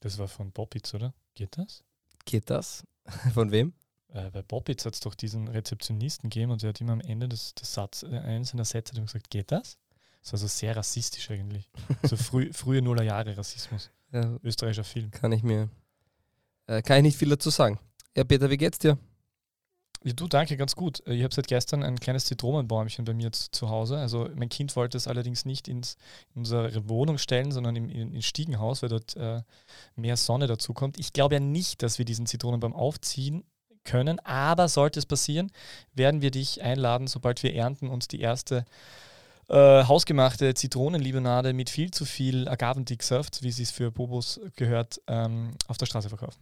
Das war von Bobbitz, oder? Geht das? Geht das? Von wem? Äh, bei Bobbitz hat es doch diesen Rezeptionisten gegeben und der hat immer am Ende des, des Satz, äh, eines seiner Sätze gesagt, geht das? Das war so sehr rassistisch eigentlich. So früh, frühe Nullerjahre Rassismus. Ja, Österreichischer Film. kann ich mir. Äh, kann ich nicht viel dazu sagen. Ja, Peter, wie geht's dir? Ja, du, danke, ganz gut. Äh, Ich habe seit gestern ein kleines Zitronenbäumchen bei mir zu, zu Hause. Also mein Kind wollte es allerdings nicht ins, in unsere Wohnung stellen, sondern im, in, ins Stiegenhaus, weil dort äh, mehr Sonne dazu kommt. Ich glaube ja nicht, dass wir diesen Zitronenbaum aufziehen können, aber sollte es passieren, werden wir dich einladen, sobald wir ernten und die erste äh, hausgemachte Zitronenlimonade mit viel zu viel Agavendicksaft, wie sie es für Bobos gehört, ähm, auf der Straße verkaufen.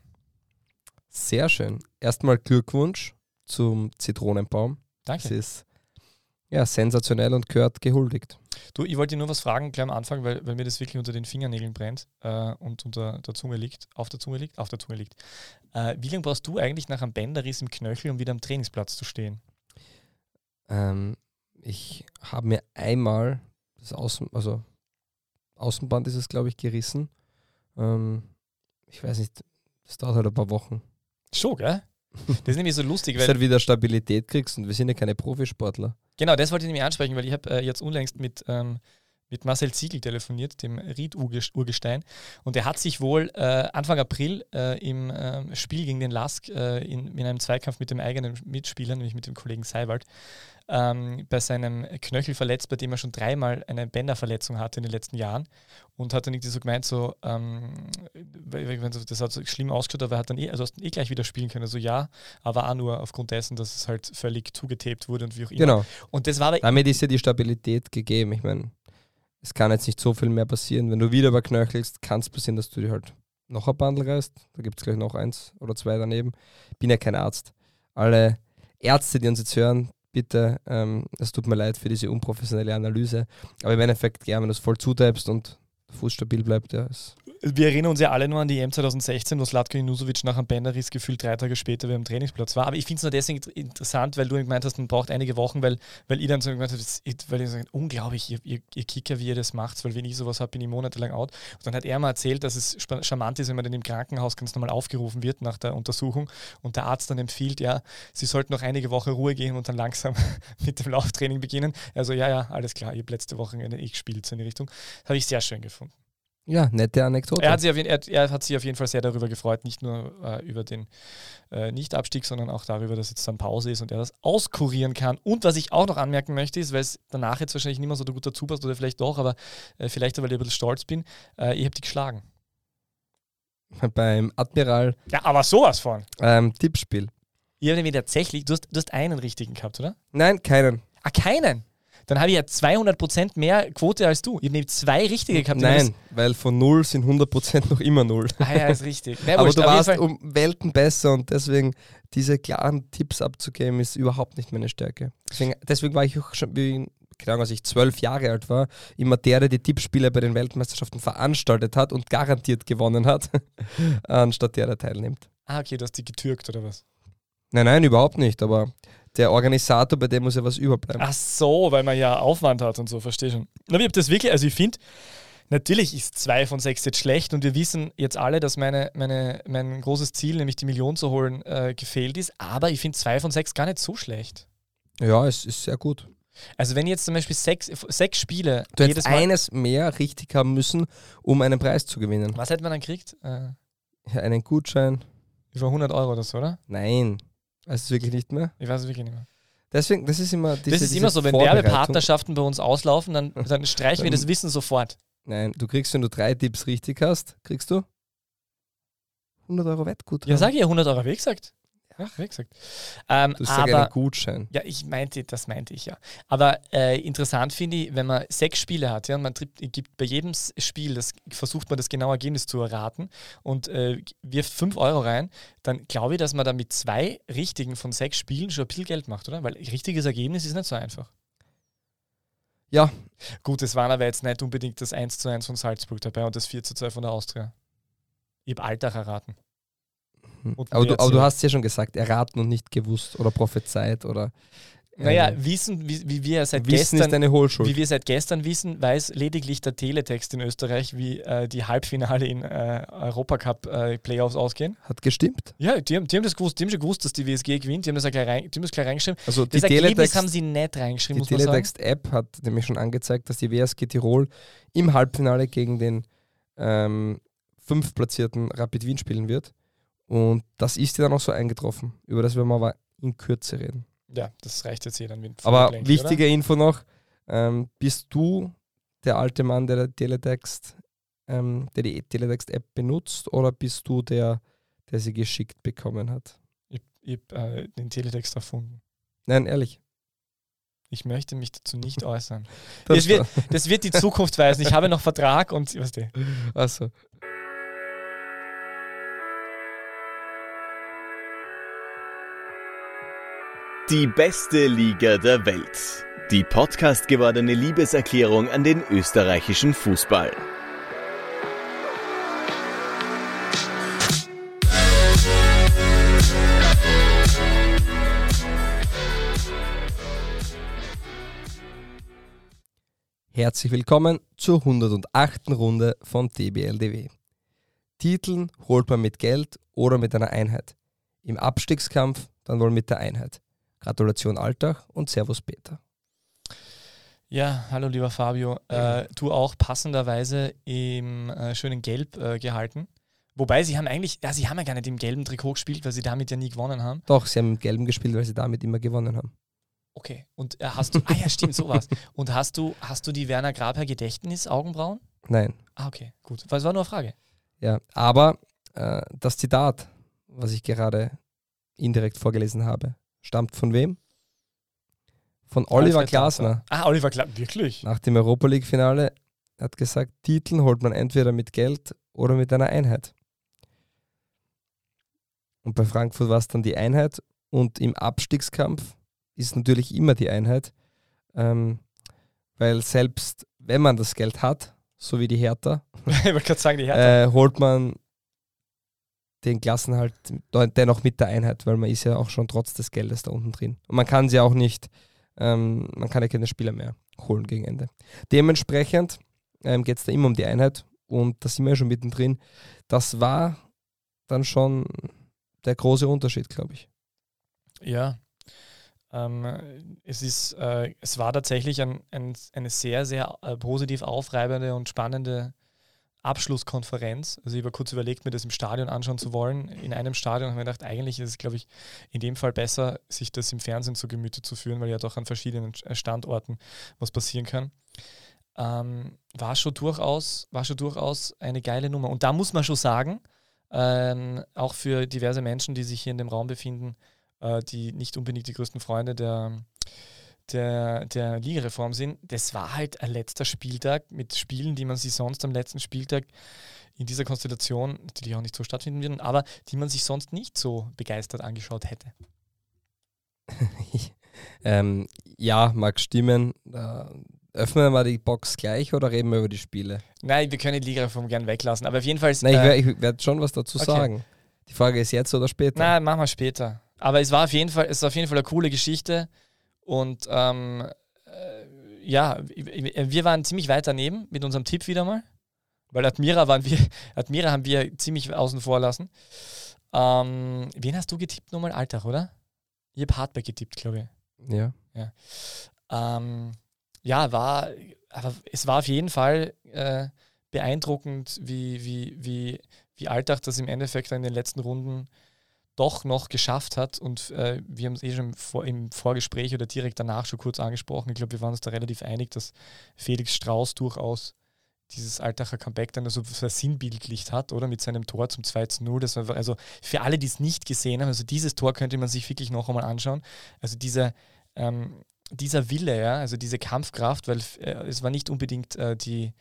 Sehr schön. Erstmal Glückwunsch zum Zitronenbaum. Danke. Es ist ja sensationell und gehört gehuldigt. Du, ich wollte dir nur was fragen, gleich am Anfang, weil, weil mir das wirklich unter den Fingernägeln brennt äh, und unter der Zunge liegt, auf der Zunge liegt, auf der Zunge liegt. Äh, wie lange brauchst du eigentlich nach einem Bänderriss im Knöchel, um wieder am Trainingsplatz zu stehen? Ähm, ich habe mir einmal das Außen, also Außenband ist es, glaube ich, gerissen. Ähm, ich weiß nicht, das dauert halt ein paar Wochen. Schon, gell? Das ist nämlich so lustig, weil halt wieder Stabilität kriegst und wir sind ja keine Profisportler. Genau, das wollte ich nämlich ansprechen, weil ich habe äh, jetzt unlängst mit, ähm, mit Marcel Ziegel telefoniert, dem Ried-Urgestein. Und der hat sich wohl äh, Anfang April äh, im ähm, Spiel gegen den Lask äh, in, in einem Zweikampf mit dem eigenen Mitspieler, nämlich mit dem Kollegen Seiwald, ähm, bei seinem Knöchel verletzt, bei dem er schon dreimal eine Bänderverletzung hatte in den letzten Jahren. Und hat dann irgendwie so gemeint, so, ähm, das hat so schlimm ausgeschaut, aber er hat dann eh, also hast dann eh gleich wieder spielen können. So ja, aber auch nur aufgrund dessen, dass es halt völlig zugetaped wurde und wie auch immer. Genau. Und das war Damit ist ja die Stabilität gegeben. Ich meine, es kann jetzt nicht so viel mehr passieren. Wenn du wieder überknöchelst, kann es passieren, dass du dir halt noch ein Bandel reißt. Da gibt es gleich noch eins oder zwei daneben. Bin ja kein Arzt. Alle Ärzte, die uns jetzt hören, bitte, ähm, es tut mir leid für diese unprofessionelle Analyse. Aber im Endeffekt, ja, wenn du es voll zutapst und der Fuß stabil bleibt, ja, ist Wir erinnern uns ja alle nur an die EM 2016, wo Slatko Inusovic nach einem Bänderriss gefühlt drei Tage später wieder am Trainingsplatz war. Aber ich finde es nur deswegen int- interessant, weil du gemeint hast, man braucht einige Wochen, weil, weil ich dann so gemeint habe, das weil ich so, unglaublich, ihr, ihr, ihr Kicker, wie ihr das macht, weil wenn ich sowas habe, bin ich monatelang out. Und dann hat er mal erzählt, dass es charmant ist, wenn man dann im Krankenhaus ganz normal aufgerufen wird nach der Untersuchung und der Arzt dann empfiehlt, ja, sie sollten noch einige Wochen Ruhe gehen und dann langsam mit dem Lauftraining beginnen. Also ja, ja, alles klar, ich habe letzte Woche ich gespielt, so in die Richtung. Habe ich sehr schön gefunden. Ja, nette Anekdote. Er hat, sich auf jeden, er, er hat sich auf jeden Fall sehr darüber gefreut, nicht nur äh, über den äh, Nicht-Abstieg, sondern auch darüber, dass jetzt dann Pause ist und er das auskurieren kann. Und was ich auch noch anmerken möchte, ist, weil es danach jetzt wahrscheinlich nicht mehr so gut dazu passt oder vielleicht doch, aber äh, vielleicht, weil ich ein bisschen stolz bin, äh, ich habe die geschlagen. Beim Admiral Ja, aber sowas von. ähm, Tippspiel. Ich habe nämlich tatsächlich, du hast, du hast einen richtigen gehabt, oder? Nein, keinen. Ah, keinen. Dann habe ich ja 200% mehr Quote als du. Ich habe zwei richtige gehabt. Nein, weil von 0 sind 100% noch immer 0. Ah, ja, ist richtig. Na, Aber wurscht, du warst um Welten besser und deswegen diese klaren Tipps abzugeben, ist überhaupt nicht meine Stärke. Deswegen, deswegen war ich auch schon, wie, keine Ahnung, als ich zwölf Jahre alt war, immer der, der die Tippspiele bei den Weltmeisterschaften veranstaltet hat und garantiert gewonnen hat, anstatt der, der teilnimmt. Ah, okay, du hast die getürkt oder was? Nein, nein, überhaupt nicht, aber der Organisator, bei dem muss ja was überbleiben. Ach so, weil man ja Aufwand hat und so, verstehe schon. Aber ich habe das wirklich, also ich finde, natürlich ist zwei von sechs jetzt schlecht und wir wissen jetzt alle, dass meine, meine, mein großes Ziel, nämlich die Million zu holen, äh, gefehlt ist. Aber ich finde zwei von sechs gar nicht so schlecht. Ja, es ist sehr gut. Also wenn ich jetzt zum Beispiel sechs, sechs Spiele Du hättest eines mehr richtig haben müssen, um einen Preis zu gewinnen. Was hätte man dann gekriegt? Äh, Ja, einen Gutschein. über 100 Euro oder so, oder? Nein, weiß es wirklich nicht mehr. Ich weiß es wirklich nicht mehr. Deswegen, das ist immer diese, das ist immer so, wenn. Werbepartnerschaften bei uns auslaufen, dann, dann streichen wir das Wissen sofort. Nein, du kriegst, wenn du drei Tipps richtig hast, kriegst du 100 Euro Wettgutschein. Ja, sag ich ja 100 Euro, wie gesagt. Ja, wie gesagt. Ähm, Du sagst aber einen Gutschein. Ja, ich meinte, das meinte ich ja. Aber äh, interessant finde ich, wenn man sechs Spiele hat, ja, und man gibt bei jedem Spiel, das versucht man das genaue Ergebnis zu erraten und äh, wirft fünf Euro rein, dann glaube ich, dass man da mit zwei richtigen von sechs Spielen schon viel Geld macht, oder? Weil richtiges Ergebnis ist nicht so einfach. Ja, Gut, es waren aber jetzt nicht unbedingt das 1 zu 1 von Salzburg dabei und das 4 zu 2 von der Austria. Ich habe Alltag erraten. Und aber du, aber du hast ja schon gesagt, erraten und nicht gewusst oder prophezeit oder Naja, Ähm, wissen, wie, wie wir seit Wissen gestern ist eine Hohlschuld. Wie wir seit gestern wissen, weiß lediglich der Teletext in Österreich, wie äh, die Halbfinale in äh, Europacup äh, Playoffs ausgehen. Hat gestimmt. Ja, die haben, die haben das gewusst, die haben schon gewusst, dass die WSG gewinnt, die haben das, gleich, rein, die haben das gleich reingeschrieben. Also die Das Ergebnis Teletext, haben sie nicht reingeschrieben, die. Teletext-App hat nämlich schon angezeigt, dass die WSG Tirol im Halbfinale gegen den ähm, fünf platzierten Rapid Wien spielen wird. Und das ist ja dann auch so eingetroffen. Über das werden wir aber in Kürze reden. Ja, das reicht jetzt hier dann. mit Aber Vorgeplänkel, wichtige Info noch: ähm, Bist du der alte Mann, der Teletext, ähm, der die Teletext-App benutzt, oder bist du der, der sie geschickt bekommen hat? Oder? Ich, ich habe äh, den Teletext erfunden. Nein, ehrlich. Ich möchte mich dazu nicht äußern. Das wird, das wird die Zukunft weisen. Ich habe noch Vertrag und was also. Die beste Liga der Welt. Die Podcast gewordene Liebeserklärung an den österreichischen Fußball. Herzlich willkommen zur 108. Runde von DBLDW. Titeln holt man mit Geld oder mit einer Einheit. Im Abstiegskampf dann wohl mit der Einheit. Gratulation Alltag und Servus Peter. Ja, hallo lieber Fabio. Äh, du auch passenderweise im äh, schönen Gelb äh, gehalten. Wobei sie haben eigentlich, ja, sie haben ja gar nicht im gelben Trikot gespielt, weil sie damit ja nie gewonnen haben. Doch, sie haben im Gelben gespielt, weil sie damit immer gewonnen haben. Okay. Und äh, hast du, ah ja, stimmt, sowas. Und hast du, hast du die Werner Grabherr Gedächtnis-Augenbrauen? Nein. Ah, okay, gut. Weil es war nur eine Frage. Ja, aber äh, das Zitat, was ich gerade indirekt vorgelesen habe, stammt von wem? Von Oliver Glasner. Ah, Oliver Glasner, wirklich? Nach dem Europa League-Finale hat gesagt, Titeln holt man entweder mit Geld oder mit einer Einheit. Und bei Frankfurt war es dann die Einheit und im Abstiegskampf ist natürlich immer die Einheit, ähm, weil selbst wenn man das Geld hat, so wie die Hertha, sagen, die Hertha. äh, holt man den Klassenhalt dennoch mit der Einheit, weil man ist ja auch schon trotz des Geldes da unten drin. Und man kann sie auch nicht, ähm, man kann ja keine Spieler mehr holen gegen Ende. Dementsprechend ähm, geht es da immer um die Einheit und da sind wir ja schon mittendrin. Das war dann schon der große Unterschied, glaube ich. Ja. Ähm, es, ist, äh, es war tatsächlich ein, ein, eine sehr, sehr äh, positiv aufreibende und spannende Abschlusskonferenz. Also ich habe kurz überlegt, mir das im Stadion anschauen zu wollen. In einem Stadion habe ich mir gedacht, eigentlich ist es, glaube ich, in dem Fall besser, sich das im Fernsehen zu Gemüte zu führen, weil ja doch an verschiedenen Standorten was passieren kann. Ähm, war, schon durchaus, war schon durchaus eine geile Nummer. Und da muss man schon sagen, ähm, auch für diverse Menschen, die sich hier in dem Raum befinden, äh, die nicht unbedingt die größten Freunde der, der, der Ligareform sind, das war halt ein letzter Spieltag mit Spielen, die man sich sonst am letzten Spieltag in dieser Konstellation natürlich auch nicht so stattfinden würden, aber die man sich sonst nicht so begeistert angeschaut hätte. ähm, ja, mag stimmen. Äh, öffnen wir die Box gleich oder reden wir über die Spiele? Nein, wir können die Ligareform gern weglassen, aber auf jeden Fall. Nein, ich, äh, ich werde schon was dazu okay. sagen. Die Frage ist jetzt oder später. Na, machen wir später. Aber es war auf jeden Fall, es war auf jeden Fall eine coole Geschichte. Und ähm, äh, ja, wir waren ziemlich weit daneben mit unserem Tipp wieder mal. Weil Admira waren wir, Admira haben wir ziemlich außen vor lassen. Ähm, wen hast du getippt nochmal? Alltag, oder? Ich habe Hardback getippt, glaube ich. Ja. Ähm, ja, war, aber es war auf jeden Fall äh, beeindruckend, wie, wie, wie, wie Alltag das im Endeffekt in den letzten Runden doch noch geschafft hat. Und äh, wir haben es eh schon im, Vor im Vorgespräch oder direkt danach schon kurz angesprochen. Ich glaube, wir waren uns da relativ einig, dass Felix Strauß durchaus dieses Altacher Comeback dann so versinnbildlicht hat, oder? Mit seinem Tor zum 2 zu 0. Das war also für alle, die es nicht gesehen haben, also dieses Tor könnte man sich wirklich noch einmal anschauen. Also dieser, ähm, dieser Wille, ja, also diese Kampfkraft, weil äh, es war nicht unbedingt äh, die,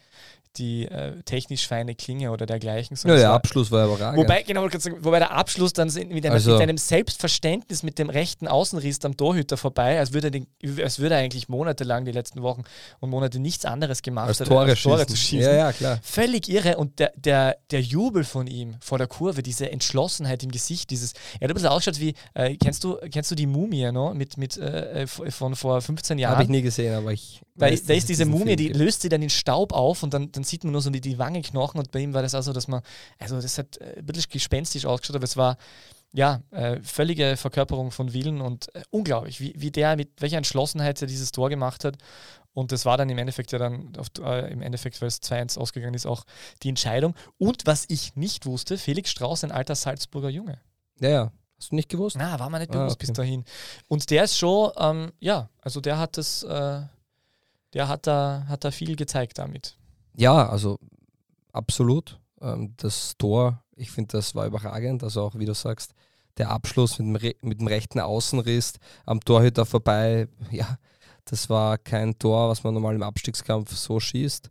die äh, technisch feine Klinge oder dergleichen. Ja, der Abschluss war überragend. Wobei, genau, wobei der Abschluss dann mit, einer, also, mit einem Selbstverständnis mit dem rechten Außenriss am Torhüter vorbei, als würde, den, als würde er eigentlich monatelang die letzten Wochen und Monate nichts anderes gemacht als Tore, als Tore zu schießen. Ja, ja, klar. Völlig irre. Und der, der, der Jubel von ihm vor der Kurve, diese Entschlossenheit im Gesicht, dieses, er hat ein bisschen ausgeschaut wie, äh, kennst, du, kennst du die Mumie no? mit, mit, äh, von vor 15 Jahren? Habe ich nie gesehen, aber ich. Da, weiß, da ist diese Mumie, die löst sie dann in Staub auf und dann, dann sieht man nur so die, die Wangenknochen und bei ihm war das also, dass man, also das hat äh, bisschen gespenstisch ausgeschaut, aber es war ja, äh, völlige Verkörperung von Willen und äh, unglaublich, wie, wie der mit welcher Entschlossenheit er dieses Tor gemacht hat. Und das war dann im Endeffekt ja dann, auf, äh, im Endeffekt, weil es 2-1 ausgegangen ist, auch die Entscheidung. Und was ich nicht wusste, Felix Strauß, ein alter Salzburger Junge. Ja, ja. Hast du nicht gewusst? Na, war mir nicht bewusst ah, okay. bis dahin. Und der ist schon, ähm, ja, also der hat das, äh, der hat da, hat da viel gezeigt damit. Ja, also absolut. Ähm, das Tor, ich finde, das war überragend. Also auch, wie du sagst, der Abschluss mit dem, mit dem rechten Außenriss am Torhüter vorbei, ja, das war kein Tor, was man normal im Abstiegskampf so schießt.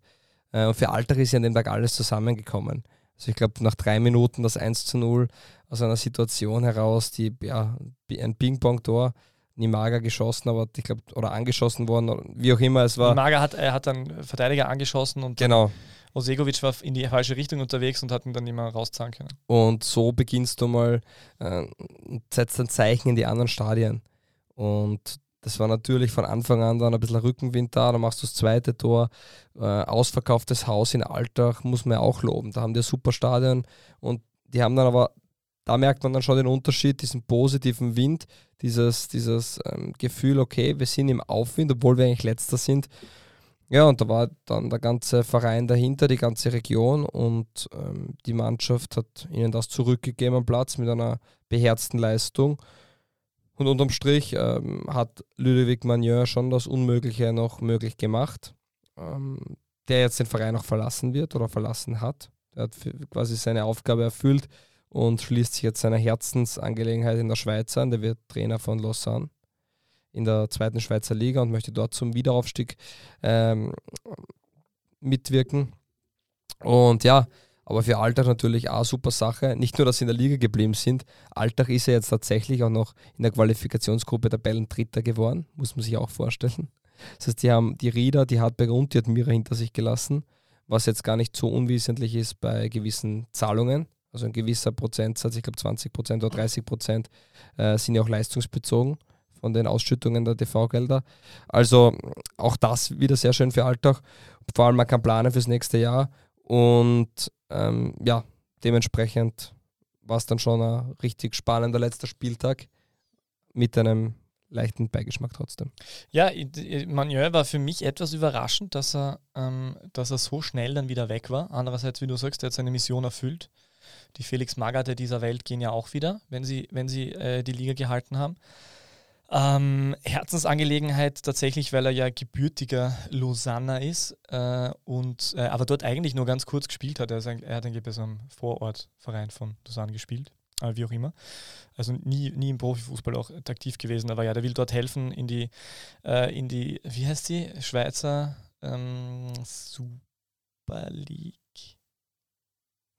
Äh, und für Alter ist ja an dem Tag alles zusammengekommen. Also ich glaube, nach drei Minuten das 1 zu 0 aus einer Situation heraus, die ja ein Ping-Pong-Tor, Nimaga geschossen, aber ich glaube, oder angeschossen worden, wie auch immer es war. Nimaga hat, er hat dann Verteidiger angeschossen und genau. Osegovic war in die falsche Richtung unterwegs und hat ihn dann mehr rauszahlen können. Und so beginnst du mal, äh, setzt ein Zeichen in die anderen Stadien. Und das war natürlich von Anfang an dann ein bisschen Rückenwind da, dann machst du das zweite Tor, äh, ausverkauftes Haus in Alltag, muss man ja auch loben. Da haben die ein super Stadion und die haben dann aber, da merkt man dann schon den Unterschied, diesen positiven Wind, dieses, dieses ähm, Gefühl, okay, wir sind im Aufwind, obwohl wir eigentlich letzter sind. Ja, und da war dann der ganze Verein dahinter, die ganze Region und ähm, die Mannschaft hat ihnen das zurückgegeben am Platz mit einer beherzten Leistung. Und unterm Strich ähm, hat Ludovic Magnier schon das Unmögliche noch möglich gemacht, ähm, der jetzt den Verein auch verlassen wird oder verlassen hat. Er hat quasi seine Aufgabe erfüllt und schließt sich jetzt seiner Herzensangelegenheit in der Schweiz an. Der wird Trainer von Lausanne in der zweiten Schweizer Liga und möchte dort zum Wiederaufstieg ähm, mitwirken. Und ja, aber für Alltag natürlich auch super Sache. Nicht nur, dass sie in der Liga geblieben sind, Alltag ist ja jetzt tatsächlich auch noch in der Qualifikationsgruppe Tabellendritter geworden, muss man sich auch vorstellen. Das heißt, die haben die Rieder, die Hartberger und die Admira hinter sich gelassen, was jetzt gar nicht so unwesentlich ist bei gewissen Zahlungen. Also ein gewisser Prozentsatz, ich glaube 20 Prozent oder 30 Prozent, äh, sind ja auch leistungsbezogen von den Ausschüttungen der TV-Gelder. Also auch das wieder sehr schön für Alltag. Vor allem man kann planen fürs nächste Jahr und ähm, ja, dementsprechend war es dann schon ein richtig spannender letzter Spieltag mit einem leichten Beigeschmack trotzdem. Ja, Manuel war für mich etwas überraschend, dass er, ähm, dass er so schnell dann wieder weg war. Andererseits, wie du sagst, er hat seine Mission erfüllt. Die Felix Magath dieser Welt gehen ja auch wieder, wenn sie, wenn sie äh, die Liga gehalten haben. Ähm, Herzensangelegenheit tatsächlich, weil er ja gebürtiger Lausanner ist äh, und äh, aber dort eigentlich nur ganz kurz gespielt hat. Er, ist, er hat angeblich so einem Vorortverein von Lausanne gespielt, äh, wie auch immer. Also nie, nie im Profifußball auch aktiv gewesen, aber ja, der will dort helfen in die, äh, in die wie heißt die, Schweizer ähm, Super League.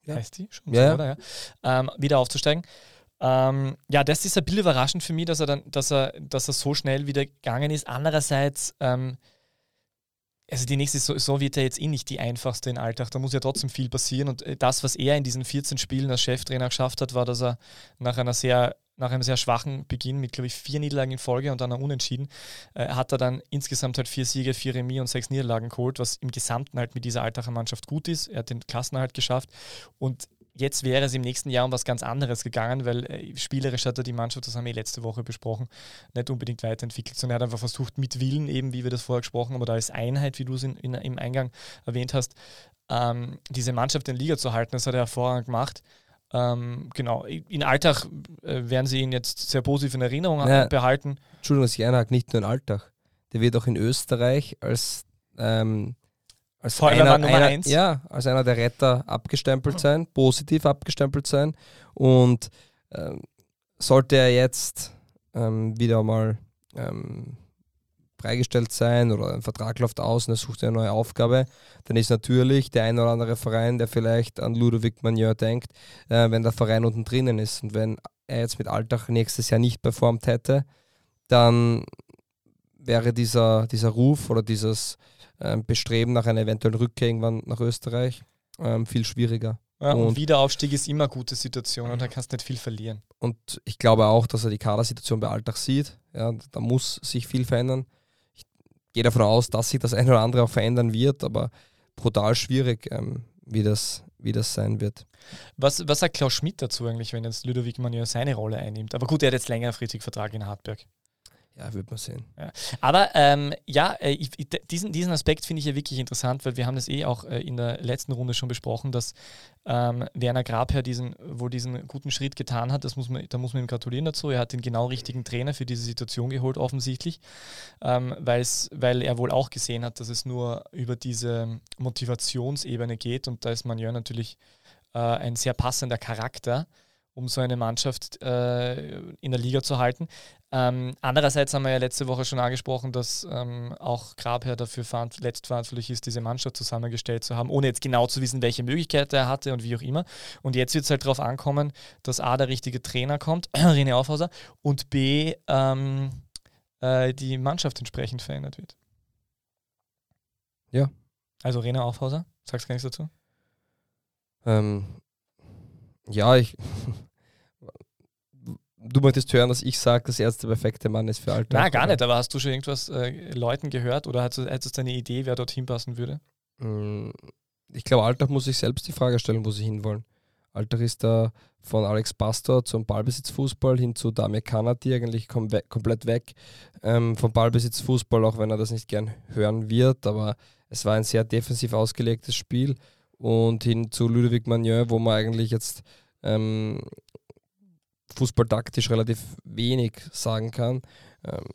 Ja. Heißt die schon? Ja, so, oder? Ja. Ähm, wieder aufzusteigen. Ähm, ja, das ist ein bisschen überraschend für mich, dass er dann, dass er, dass er so schnell wieder gegangen ist. Andererseits, ähm, also die nächste Saison wird ja jetzt eh nicht die einfachste in Alltag. Da muss ja trotzdem viel passieren. Und äh, das, was er in diesen 14 Spielen als Cheftrainer geschafft hat, war, dass er nach einer sehr nach einem sehr schwachen Beginn mit, glaube ich, vier Niederlagen in Folge und dann Unentschieden, äh, hat er dann insgesamt halt vier Siege, vier Remis und sechs Niederlagen geholt, was im Gesamten halt mit dieser Altacher Mannschaft gut ist. Er hat den Klassenerhalt geschafft und Jetzt wäre es im nächsten Jahr um was ganz anderes gegangen, weil äh, spielerisch hat er die Mannschaft, das haben wir letzte Woche besprochen, nicht unbedingt weiterentwickelt, sondern er hat einfach versucht, mit Willen, eben wie wir das vorher gesprochen haben, oder als Einheit, wie du es im Eingang erwähnt hast, ähm, diese Mannschaft in Liga zu halten. Das hat er hervorragend gemacht. Ähm, genau, in Alltag äh, werden sie ihn jetzt sehr positiv in Erinnerung ja, behalten. Entschuldigung, dass ich einhake, nicht nur in Alltag. Der wird auch in Österreich als ähm, als einer, einer. Ja, als einer der Retter abgestempelt sein, positiv abgestempelt sein. Und ähm, sollte er jetzt ähm, wieder mal ähm, freigestellt sein oder ein Vertrag läuft aus und er sucht eine neue Aufgabe, dann ist natürlich der ein oder andere Verein, der vielleicht an Ludovic Magnon denkt, äh, wenn der Verein unten drinnen ist. Und wenn er jetzt mit Alltag nächstes Jahr nicht performt hätte, dann wäre dieser, dieser Ruf oder dieses ähm, Bestreben nach einer eventuellen Rückkehr irgendwann nach Österreich ähm, viel schwieriger. Ja, und, und, Wiederaufstieg ist immer eine gute Situation und da kannst du nicht viel verlieren. Und ich glaube auch, dass er die Kadersituation bei Alltag sieht. Ja, da muss sich viel verändern. Gehe davon aus, dass sich das eine oder andere auch verändern wird, aber brutal schwierig, ähm, wie, das, wie das sein wird. Was, was sagt Klaus Schmidt dazu eigentlich, wenn jetzt Ludovic Manier seine Rolle einnimmt? Aber gut, er hat jetzt längerfristig Vertrag in Hartberg. Ja, wird man sehen. Ja. Aber ähm, ja, äh, ich, diesen, diesen Aspekt finde ich ja wirklich interessant, weil wir haben das eh auch äh, in der letzten Runde schon besprochen, dass ähm, Werner Grabherr diesen, wohl diesen guten Schritt getan hat. Das muss man, da muss man ihm gratulieren dazu. Er hat den genau richtigen Trainer für diese Situation geholt, offensichtlich, ähm, weil er wohl auch gesehen hat, dass es nur über diese Motivationsebene geht und da ist man ja natürlich äh, ein sehr passender Charakter um so eine Mannschaft äh, in der Liga zu halten. Ähm, andererseits haben wir ja letzte Woche schon angesprochen, dass ähm, auch Grabherr dafür letztverantwortlich ist, diese Mannschaft zusammengestellt zu haben, ohne jetzt genau zu wissen, welche Möglichkeiten er hatte und wie auch immer. Und jetzt wird es halt darauf ankommen, dass A, der richtige Trainer kommt, René Aufhauser, und B, ähm, äh, die Mannschaft entsprechend verändert wird. Ja. Also René Aufhauser, sagst du gar nichts dazu? Ähm, ja, ich. Du möchtest hören, dass ich sage, dass er der perfekte Mann ist für Alter. Na, gar nicht, aber hast du schon irgendwas äh, Leuten gehört oder hättest du eine Idee, wer dorthin passen würde? Mm, ich glaube, Alltag muss sich selbst die Frage stellen, wo sie hinwollen. Alltag ist da von Alex Pastor zum Ballbesitzfußball hin zu Damir Kanati eigentlich kom we komplett weg ähm, vom Ballbesitzfußball, auch wenn er das nicht gern hören wird. Aber es war ein sehr defensiv ausgelegtes Spiel und hin zu Ludovic Magnon, wo man eigentlich jetzt ähm, fußballtaktisch relativ wenig sagen kann. Ähm,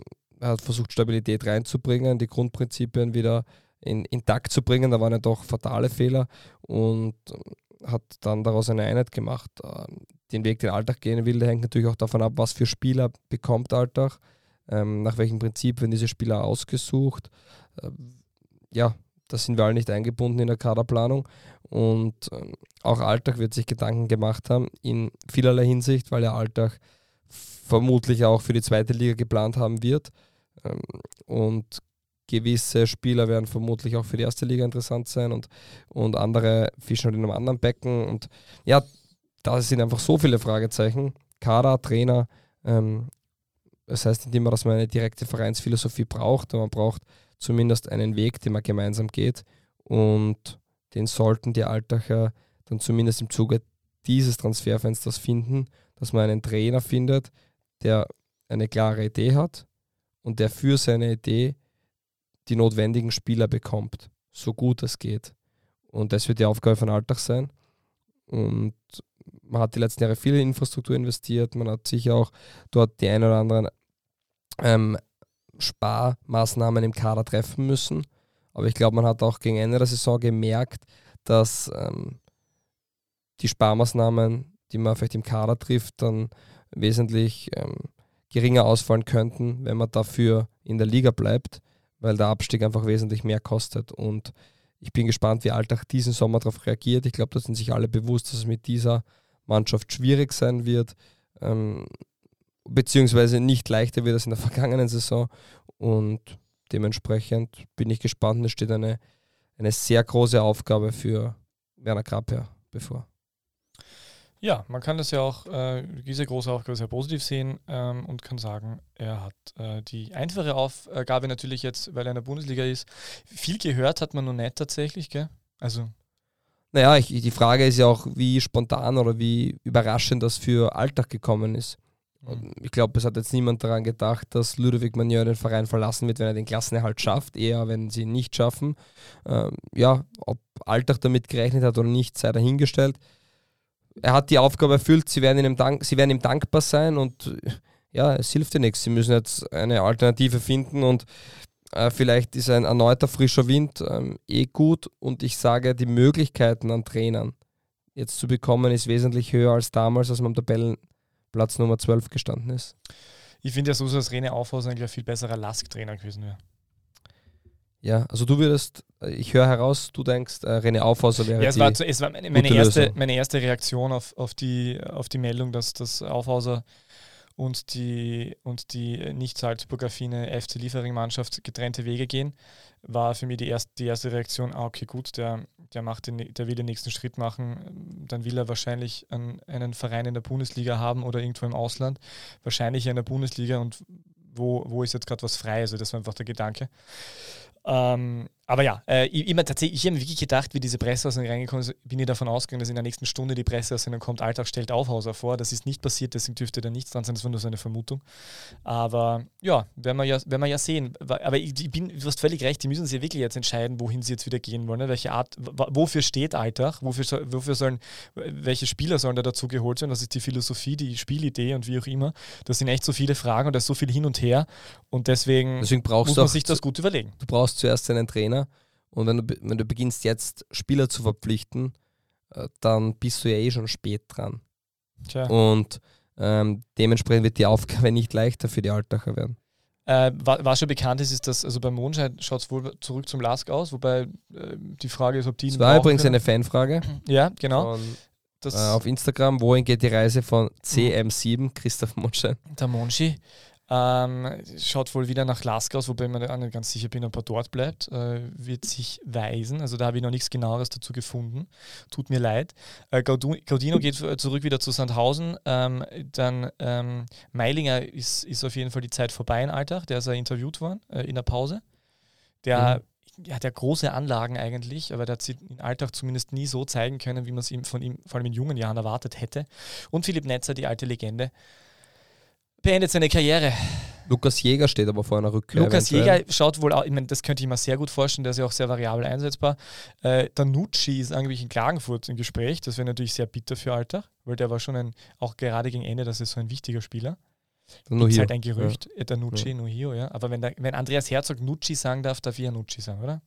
er hat versucht, Stabilität reinzubringen, die Grundprinzipien wieder in, intakt zu bringen. Da waren ja doch fatale Fehler und ähm, hat dann daraus eine Einheit gemacht. Ähm, den Weg, den Alltag gehen will, der hängt natürlich auch davon ab, was für Spieler bekommt Alltag, nach welchem Prinzip werden diese Spieler ausgesucht. Ja, da sind wir alle nicht eingebunden in der Kaderplanung. Und ähm, auch Alltag wird sich Gedanken gemacht haben in vielerlei Hinsicht, weil der Alltag vermutlich auch für die zweite Liga geplant haben wird. Ähm, und gewisse Spieler werden vermutlich auch für die erste Liga interessant sein und, und andere fischen halt in einem anderen Becken. Und ja, da sind einfach so viele Fragezeichen. Kader, Trainer. Ähm, das heißt nicht immer, dass man eine direkte Vereinsphilosophie braucht, aber man braucht zumindest einen Weg, den man gemeinsam geht. Und den sollten die Altacher dann zumindest im Zuge dieses Transferfensters finden, dass man einen Trainer findet, der eine klare Idee hat und der für seine Idee die notwendigen Spieler bekommt, so gut es geht. Und das wird die Aufgabe von Alltag sein. Und man hat die letzten Jahre viel in Infrastruktur investiert, man hat sicher auch dort die ein oder anderen ähm, Sparmaßnahmen im Kader treffen müssen. Aber ich glaube, man hat auch gegen Ende der Saison gemerkt, dass ähm, die Sparmaßnahmen, die man vielleicht im Kader trifft, dann wesentlich ähm, geringer ausfallen könnten, wenn man dafür in der Liga bleibt, weil der Abstieg einfach wesentlich mehr kostet. Und ich bin gespannt, wie Alltag diesen Sommer darauf reagiert. Ich glaube, da sind sich alle bewusst, dass es mit dieser Mannschaft schwierig sein wird. Ähm, beziehungsweise nicht leichter wird als in der vergangenen Saison. Und dementsprechend bin ich gespannt. Es steht eine, eine sehr große Aufgabe für Werner Krabher bevor. Ja, man kann das ja auch, äh, diese große Aufgabe sehr positiv sehen ähm, und kann sagen, er hat äh, die einfache Aufgabe natürlich jetzt, weil er in der Bundesliga ist. Viel gehört hat man noch nicht tatsächlich, gell? Also. Naja, ich, die Frage ist ja auch, wie spontan oder wie überraschend das für Alltag gekommen ist. Mhm. Ich glaube, es hat jetzt niemand daran gedacht, dass Ludovic Magnier den Verein verlassen wird, wenn er den Klassenerhalt schafft, eher wenn sie ihn nicht schaffen. Ähm, ja, ob Alltag damit gerechnet hat oder nicht, sei dahingestellt. Er hat die Aufgabe erfüllt, sie werden ihm, dank, sie werden ihm dankbar sein und ja, es hilft dir nichts. Sie müssen jetzt eine Alternative finden und äh, vielleicht ist ein erneuter frischer Wind ähm, eh gut und ich sage, die Möglichkeiten an Trainern jetzt zu bekommen ist wesentlich höher als damals, als man am Tabellen Platz Nummer 12 gestanden ist. Ich finde ja so, dass Rene Aufhaus eigentlich ein viel besserer Lask-Trainer gewesen wäre. Ja, also du würdest, äh, ich höre heraus, du denkst, äh, René Aufhauser wäre Ja, es war, es war meine, meine, erste, Lösung. meine erste Reaktion auf, auf, die, auf die Meldung, dass das Aufhauser und die, und die nicht Salzburg affine FC Liefering-Mannschaft getrennte Wege gehen, war für mich die erste, die erste Reaktion, ah, okay, gut, der, der, macht den, der will den nächsten Schritt machen, dann will er wahrscheinlich einen, einen Verein in der Bundesliga haben oder irgendwo im Ausland, wahrscheinlich in der Bundesliga und wo, wo ist jetzt gerade was frei, also das war einfach der Gedanke. Ähm, aber ja, äh, ich, ich, tatsächlich, ich habe mir wirklich gedacht, wie diese Presseaussendung reingekommen ist, bin ich davon ausgegangen, dass in der nächsten Stunde die Presseaussendung kommt, Alltag stellt Aufhauser vor. Das ist nicht passiert, deswegen dürfte da nichts dran sein, das war nur so eine Vermutung. Aber ja, werden wir ja, werden wir ja sehen. Aber ich, ich bin, du hast völlig recht, die müssen sich wirklich jetzt entscheiden, wohin sie jetzt wieder gehen wollen. Ne? Welche Art, wofür steht Alltag? Wofür, wofür sollen, welche Spieler sollen da dazu geholt werden? Das ist die Philosophie, die Spielidee und wie auch immer. Das sind echt so viele Fragen und da ist so viel hin und her. Und deswegen, deswegen brauchst muss man sich das gut überlegen. du brauchst zuerst einen Trainer und wenn du, wenn du beginnst jetzt Spieler zu verpflichten, äh, dann bist du ja eh schon spät dran. Tja. Und ähm, dementsprechend wird die Aufgabe nicht leichter für die Altacher werden. Äh, wa- was schon bekannt ist, ist, dass also beim Mondschein schaut es wohl zurück zum Lask aus, wobei äh, die Frage ist, ob die Das war übrigens können. eine Fanfrage Ja, genau. von, äh, auf Instagram. Wohin geht die Reise von CM7, Christoph Monschein? der Monchi ähm, schaut wohl wieder nach Lask aus, wobei auch nicht ganz sicher bin, ob er dort bleibt. Äh, wird sich weisen. Also da habe ich noch nichts genaueres dazu gefunden. Tut mir leid. Äh, Gaudino geht zurück wieder zu Sandhausen. Ähm, dann ähm, Meilinger ist, ist auf jeden Fall die Zeit vorbei in Alltag. Der ist ja interviewt worden äh, in der Pause. Der Mhm. hat ja große Anlagen eigentlich, aber der hat sie in Alltag zumindest nie so zeigen können, wie man es ihm von ihm vor allem in jungen Jahren erwartet hätte. Und Philipp Netzer, die alte Legende, beendet seine Karriere. Lukas Jäger steht aber vor einer Rückkehr. Lukas eventuell. Jäger schaut wohl, au- ich meine, das könnte ich mir sehr gut vorstellen, der ist ja auch sehr variabel einsetzbar. Äh, Danucci ist eigentlich in Klagenfurt im Gespräch, das wäre natürlich sehr bitter für Alltag, weil der war schon ein, auch gerade gegen Ende, das ist so ein wichtiger Spieler. Nur Ist halt ein Gerücht, ja. Danucci, nur hier, ja. Aber wenn, der, wenn Andreas Herzog Nucci sagen darf, darf ich ja Nucci sagen, oder?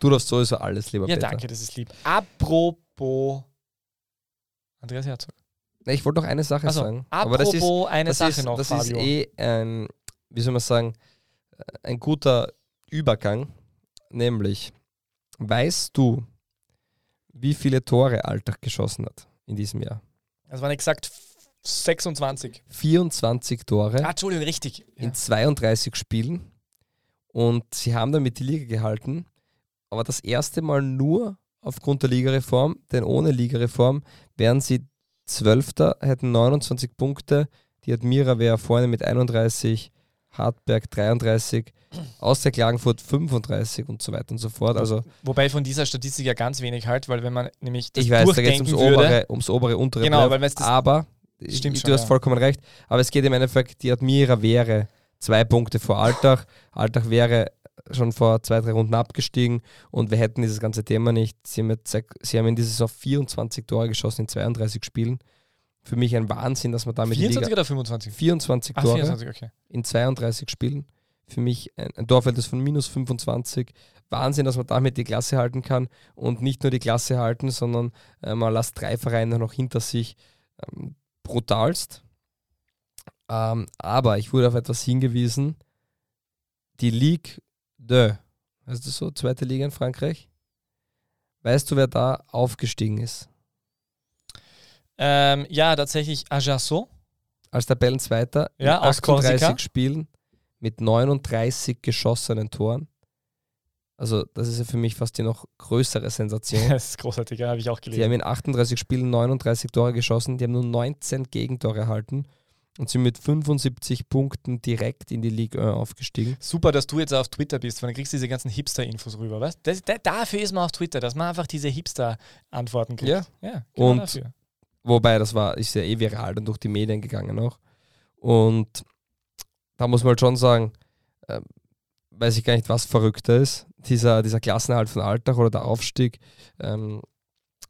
Du darfst sowieso alles, lieber Ja, Peter. danke, das ist lieb. Apropos Andreas Herzog. Ich wollte noch eine Sache Also, sagen. apropos aber das ist, eine das Sache ist, noch, das Fabio. ist eh ein, wie soll man sagen, ein guter Übergang. Nämlich, weißt du, wie viele Tore Alltag geschossen hat in diesem Jahr? das waren exakt 26. 24 Tore Ah, Entschuldigung, richtig. Ja. in 32 Spielen. Und sie haben damit die Liga gehalten. Aber das erste Mal nur aufgrund der Ligareform, denn ohne Ligareform wären sie Zwölfter, hätten 29 Punkte. Die Admira wäre vorne mit 31, Hartberg 33, aus der Klagenfurt 35 und so weiter und so fort. Also Wobei von dieser Statistik ja ganz wenig halt, weil wenn man nämlich das ich weiß, da geht es ums würde, obere, ums obere, untere Genau, Playoff. weil das- aber Stimmt ich, schon, du hast ja. vollkommen recht. Aber es geht im Endeffekt, die Admira wäre zwei Punkte vor Alltag. Alltag wäre schon vor zwei, drei Runden abgestiegen und wir hätten dieses ganze Thema nicht. Sie haben, jetzt, sie haben in dieser Saison 24 Tore geschossen in 32 Spielen. Für mich ein Wahnsinn, dass man damit die 24 Liga oder 25? 24 Ah, Tore 24, okay. in 32 Spielen. Für mich ein, ein Torverhältnis von minus 25. Wahnsinn, dass man damit die Klasse halten kann und nicht nur die Klasse halten, sondern äh, man lässt drei Vereine noch hinter sich. Ähm, brutalst. Ähm, aber ich wurde auf etwas hingewiesen. Die Ligue 2, heißt das so, zweite Liga in Frankreich? Weißt du, wer da aufgestiegen ist? Ähm, ja, tatsächlich Ajaccio. Als Tabellenzweiter Ja, in aus 38 Korsika. Spielen mit 39 geschossenen Toren. Also, das ist ja für mich fast die noch größere Sensation. Das ist großartig, ja, habe ich auch Die haben gelesen. in 38 Spielen 39 Tore geschossen, die haben nur 19 Gegentore erhalten und sind mit 75 Punkten direkt in die Ligue 1 aufgestiegen. Super, dass du jetzt auf Twitter bist, weil dann kriegst du diese ganzen Hipster-Infos rüber, weißt das, da, Dafür ist man auf Twitter, dass man einfach diese Hipster-Antworten kriegt. Ja. ja genau Und- dafür. Wobei, das war, ist ja eh viral dann durch die Medien gegangen auch. Und da muss man halt schon sagen, äh, weiß ich gar nicht, was verrückter ist. Dieser, dieser Klassenerhalt von Alltag oder der Aufstieg ähm,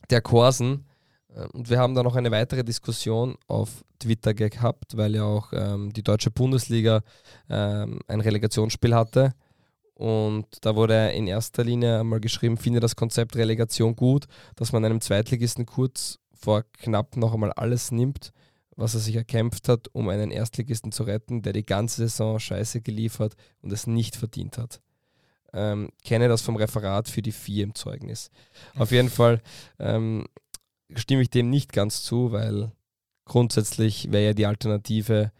der Korsen. Äh, Und wir haben da noch eine weitere Diskussion auf Twitter gehabt, weil ja auch ähm, die deutsche Bundesliga ähm, ein Relegationsspiel hatte. Und da wurde in erster Linie einmal geschrieben, finde das Konzept Relegation gut, dass man einem Zweitligisten kurz vor knapp noch einmal alles nimmt, was er sich erkämpft hat, um einen Erstligisten zu retten, der die ganze Saison Scheiße geliefert und es nicht verdient hat. ähm, kenne das vom Referat für die vier im Zeugnis. Auf jeden Fall ähm, stimme ich dem nicht ganz zu, weil grundsätzlich wäre ja die Alternative,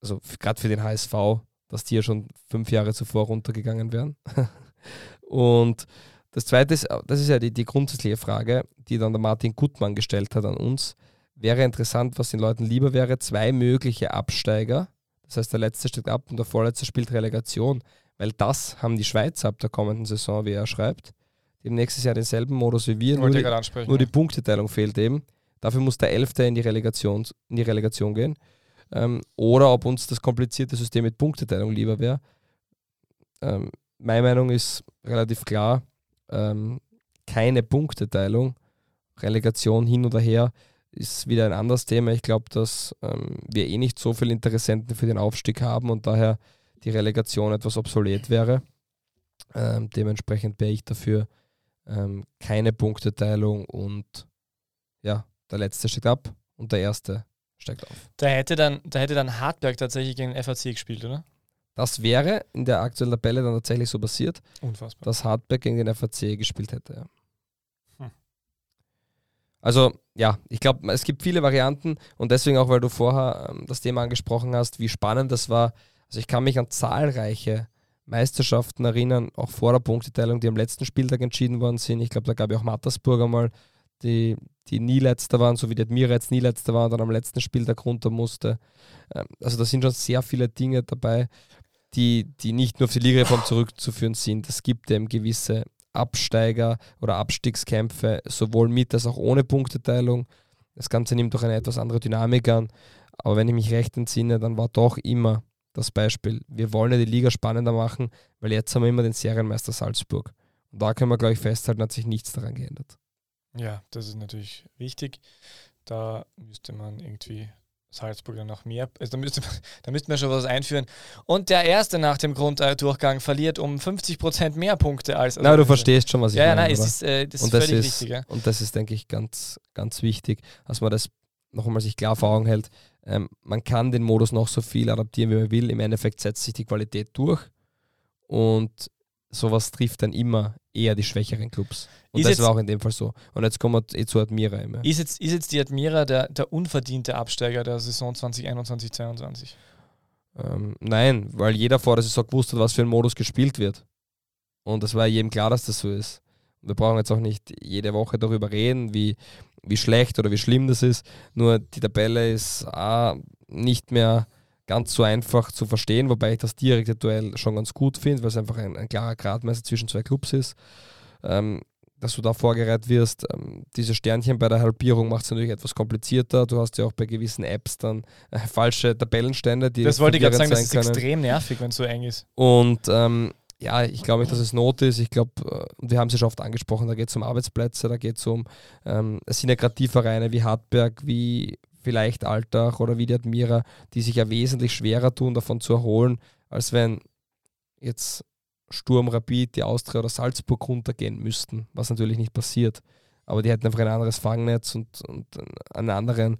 also gerade für den HSV, dass die ja schon fünf Jahre zuvor runtergegangen wären. Und das Zweite ist, das ist ja die, die grundsätzliche Frage, die dann der Martin Gutmann gestellt hat an uns. Wäre interessant, was den Leuten lieber wäre, zwei mögliche Absteiger. Das heißt, der letzte steigt ab und der vorletzte spielt Relegation, weil das haben die Schweizer ab der kommenden Saison, wie er schreibt. Die haben nächstes Jahr denselben Modus wie wir, nur, die, nur die Punkteteilung fehlt eben. Dafür muss der Elfte in die Relegation, in die Relegation gehen. Ähm, oder ob uns das komplizierte System mit Punkteteilung lieber wäre. Ähm, meine Meinung ist relativ klar, ähm, keine Punkteteilung. Relegation hin oder her ist wieder ein anderes Thema. Ich glaube, dass ähm, wir eh nicht so viele Interessenten für den Aufstieg haben und daher die Relegation etwas obsolet wäre. Ähm, dementsprechend wäre ich dafür ähm, keine Punkteteilung und ja, der letzte steigt ab und der erste steigt auf. Da hätte dann, da hätte dann Hartberg tatsächlich gegen den FAC gespielt, oder? Das wäre in der aktuellen Tabelle dann tatsächlich so passiert, Unfassbar. dass Hartberg gegen den FAC gespielt hätte. Ja. Hm. Also ja, ich glaube, es gibt viele Varianten und deswegen auch, weil du vorher ähm, das Thema angesprochen hast, wie spannend das war. Also ich kann mich an zahlreiche Meisterschaften erinnern, auch vor der Punkteteilung, die am letzten Spieltag entschieden worden sind. Ich glaube, da gab es auch Mattersburg einmal, die, die nie letzter waren, so wie die Admira jetzt nie letzter war und dann am letzten Spieltag runter musste. Ähm, also da sind schon sehr viele Dinge dabei, die, die nicht nur auf die Ligareform zurückzuführen sind. Es gibt eben gewisse Absteiger oder Abstiegskämpfe, sowohl mit als auch ohne Punkteteilung. Das Ganze nimmt doch eine etwas andere Dynamik an. Aber wenn ich mich recht entsinne, dann war doch immer das Beispiel, wir wollen ja die Liga spannender machen, weil jetzt haben wir immer den Serienmeister Salzburg. Und da können wir, glaube ich, festhalten, hat sich nichts daran geändert. Ja, das ist natürlich wichtig. Da müsste man irgendwie Salzburg dann noch mehr. Also da, müsste, da müssten wir schon was einführen. Und der Erste nach dem Grunddurchgang verliert um 50 Prozent mehr Punkte als. Also Na, du verstehst schon, was ich ja, meine. Ja, nein, es ist, äh, das und ist völlig ist, wichtig. Ja. Und das ist, denke ich, ganz, ganz wichtig, dass man das noch einmal sich klar vor Augen hält. Ähm, man kann den Modus noch so viel adaptieren, wie man will. Im Endeffekt setzt sich die Qualität durch. Und sowas trifft dann immer eher die schwächeren Clubs. Und ist das war auch in dem Fall so. Und jetzt kommen wir eh zu Admira immer. Ist jetzt, ist jetzt die Admira der, der unverdiente Absteiger der Saison 2021, 2022? Ähm, nein, weil jeder vor der Saison gewusst hat, was für ein Modus gespielt wird. Und es war jedem klar, dass das so ist. Wir brauchen jetzt auch nicht jede Woche darüber reden, wie, wie schlecht oder wie schlimm das ist. Nur die Tabelle ist A, nicht mehr ganz so einfach zu verstehen, wobei ich das direkte Duell schon ganz gut finde, weil es einfach ein, ein, klarer Gradmesser zwischen zwei Clubs ist. Ähm, dass du da vorgereiht wirst. Ähm, diese Sternchen bei der Halbierung macht es natürlich etwas komplizierter. Du hast ja auch bei gewissen Apps dann äh, falsche Tabellenstände, die. Das wollte ich gerade sagen, das ist können. extrem nervig, wenn es so eng ist. Und ähm, ja, ich glaube nicht, dass es Not ist. Ich glaube, äh, wir haben es ja schon oft angesprochen, da geht es um Arbeitsplätze, da geht es um, ähm, es sind ja gerade die Vereine wie Hartberg, wie vielleicht Altach oder wie die Admira, die sich ja wesentlich schwerer tun, davon zu erholen, als wenn jetzt Sturm, Rapid, die Austria oder Salzburg runtergehen müssten, was natürlich nicht passiert. Aber die hätten einfach ein anderes Fangnetz und, und eine andere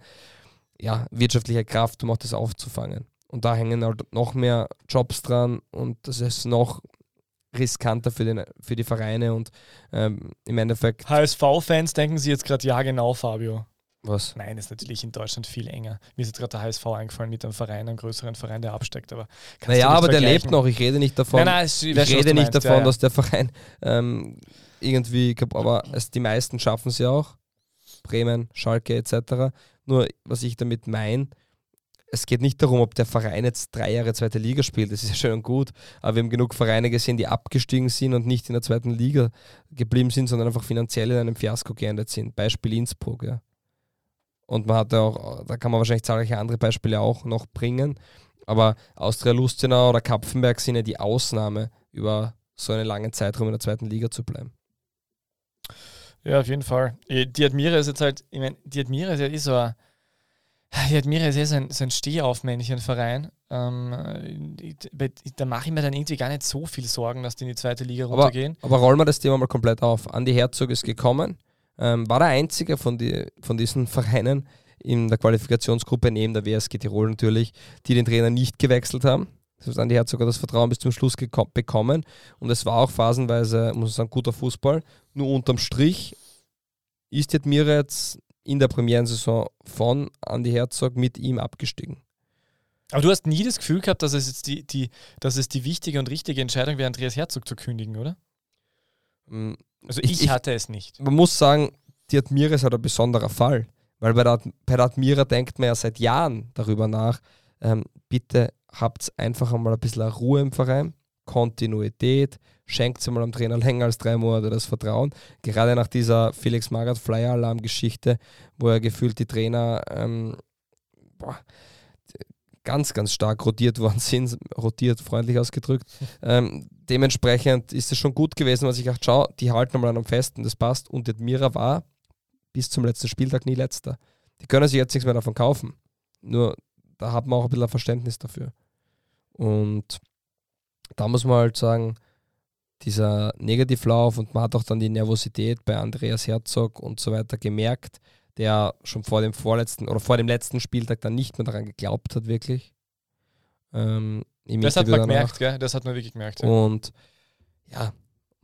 ja, wirtschaftliche Kraft, um auch das aufzufangen. Und da hängen halt noch mehr Jobs dran und das ist noch riskanter für, den, für die Vereine und ähm, im Endeffekt. HSV-Fans denken sie jetzt gerade ja genau, Fabio. Was? Nein, ist natürlich in Deutschland viel enger. Mir ist jetzt gerade der HSV eingefallen mit einem Verein, einem größeren Verein, der absteckt. Aber naja, aber der lebt noch. Ich rede nicht davon. Nein, nein, ich rede nicht davon, ja, ja. dass der Verein ähm, irgendwie, aber es, die meisten schaffen es ja auch. Bremen, Schalke etc. Nur, was ich damit meine, es geht nicht darum, ob der Verein jetzt drei Jahre zweite Liga spielt, das ist ja schön und gut, aber wir haben genug Vereine gesehen, die abgestiegen sind und nicht in der zweiten Liga geblieben sind, sondern einfach finanziell in einem Fiasko geendet sind. Beispiel Innsbruck, ja. Und man hatte auch, da kann man wahrscheinlich zahlreiche andere Beispiele auch noch bringen. Aber Austria Lustenau oder Kapfenberg sind ja die Ausnahme, über so einen langen Zeitraum in der zweiten Liga zu bleiben. Ja, auf jeden Fall. Äh, die Admira ist jetzt halt, ich meine, die Admira ist ja eh so ein, die Admira ist ja so ein, so ein Stehaufmännchenverein. Ähm, da mache ich mir dann irgendwie gar nicht so viel Sorgen, dass die in die zweite Liga runtergehen. Aber, rollen wir das Thema mal komplett auf. Andi Herzog ist gekommen, ähm, war der einzige von, die, von diesen Vereinen in der Qualifikationsgruppe neben der WSG Tirol natürlich, die den Trainer nicht gewechselt haben. Das heißt, Andi Herzog hat das Vertrauen bis zum Schluss bekommen und es war auch phasenweise, muss man sagen, guter Fußball. Nur unterm Strich ist Admira jetzt in der Premierensaison von Andi Herzog mit ihm abgestiegen. Aber du hast nie das Gefühl gehabt, dass es jetzt die, die, dass es die wichtige und richtige Entscheidung wäre, Andreas Herzog zu kündigen, oder? Mm, also ich, ich hatte es nicht. Man muss sagen, die Admira ist halt ein besonderer Fall. Weil bei der, bei der Admira denkt man ja seit Jahren darüber nach, ähm, bitte habt einfach einmal ein bisschen Ruhe im Verein, Kontinuität, schenkt mal am Trainer länger als drei Monate das Vertrauen. Gerade nach dieser Felix Magath Flyer Alarm Geschichte, wo er gefühlt die Trainer ähm, boah, ganz, ganz stark rotiert worden sind, rotiert, freundlich ausgedrückt. ähm, dementsprechend ist es schon gut gewesen, weil ich dachte, schau, die halten mal an einem Festen, das passt. Und Admira war bis zum letzten Spieltag nie letzter. Die können sich jetzt nichts mehr davon kaufen. Nur da hat man auch ein bisschen Verständnis dafür. Und da muss man halt sagen, dieser Negativlauf und man hat auch dann die Nervosität bei Andreas Herzog und so weiter gemerkt, der schon vor dem vorletzten oder vor dem letzten Spieltag dann nicht mehr daran geglaubt hat, wirklich. Ähm, das hat man gemerkt, gell? Das hat man wirklich gemerkt. Ja. Und ja,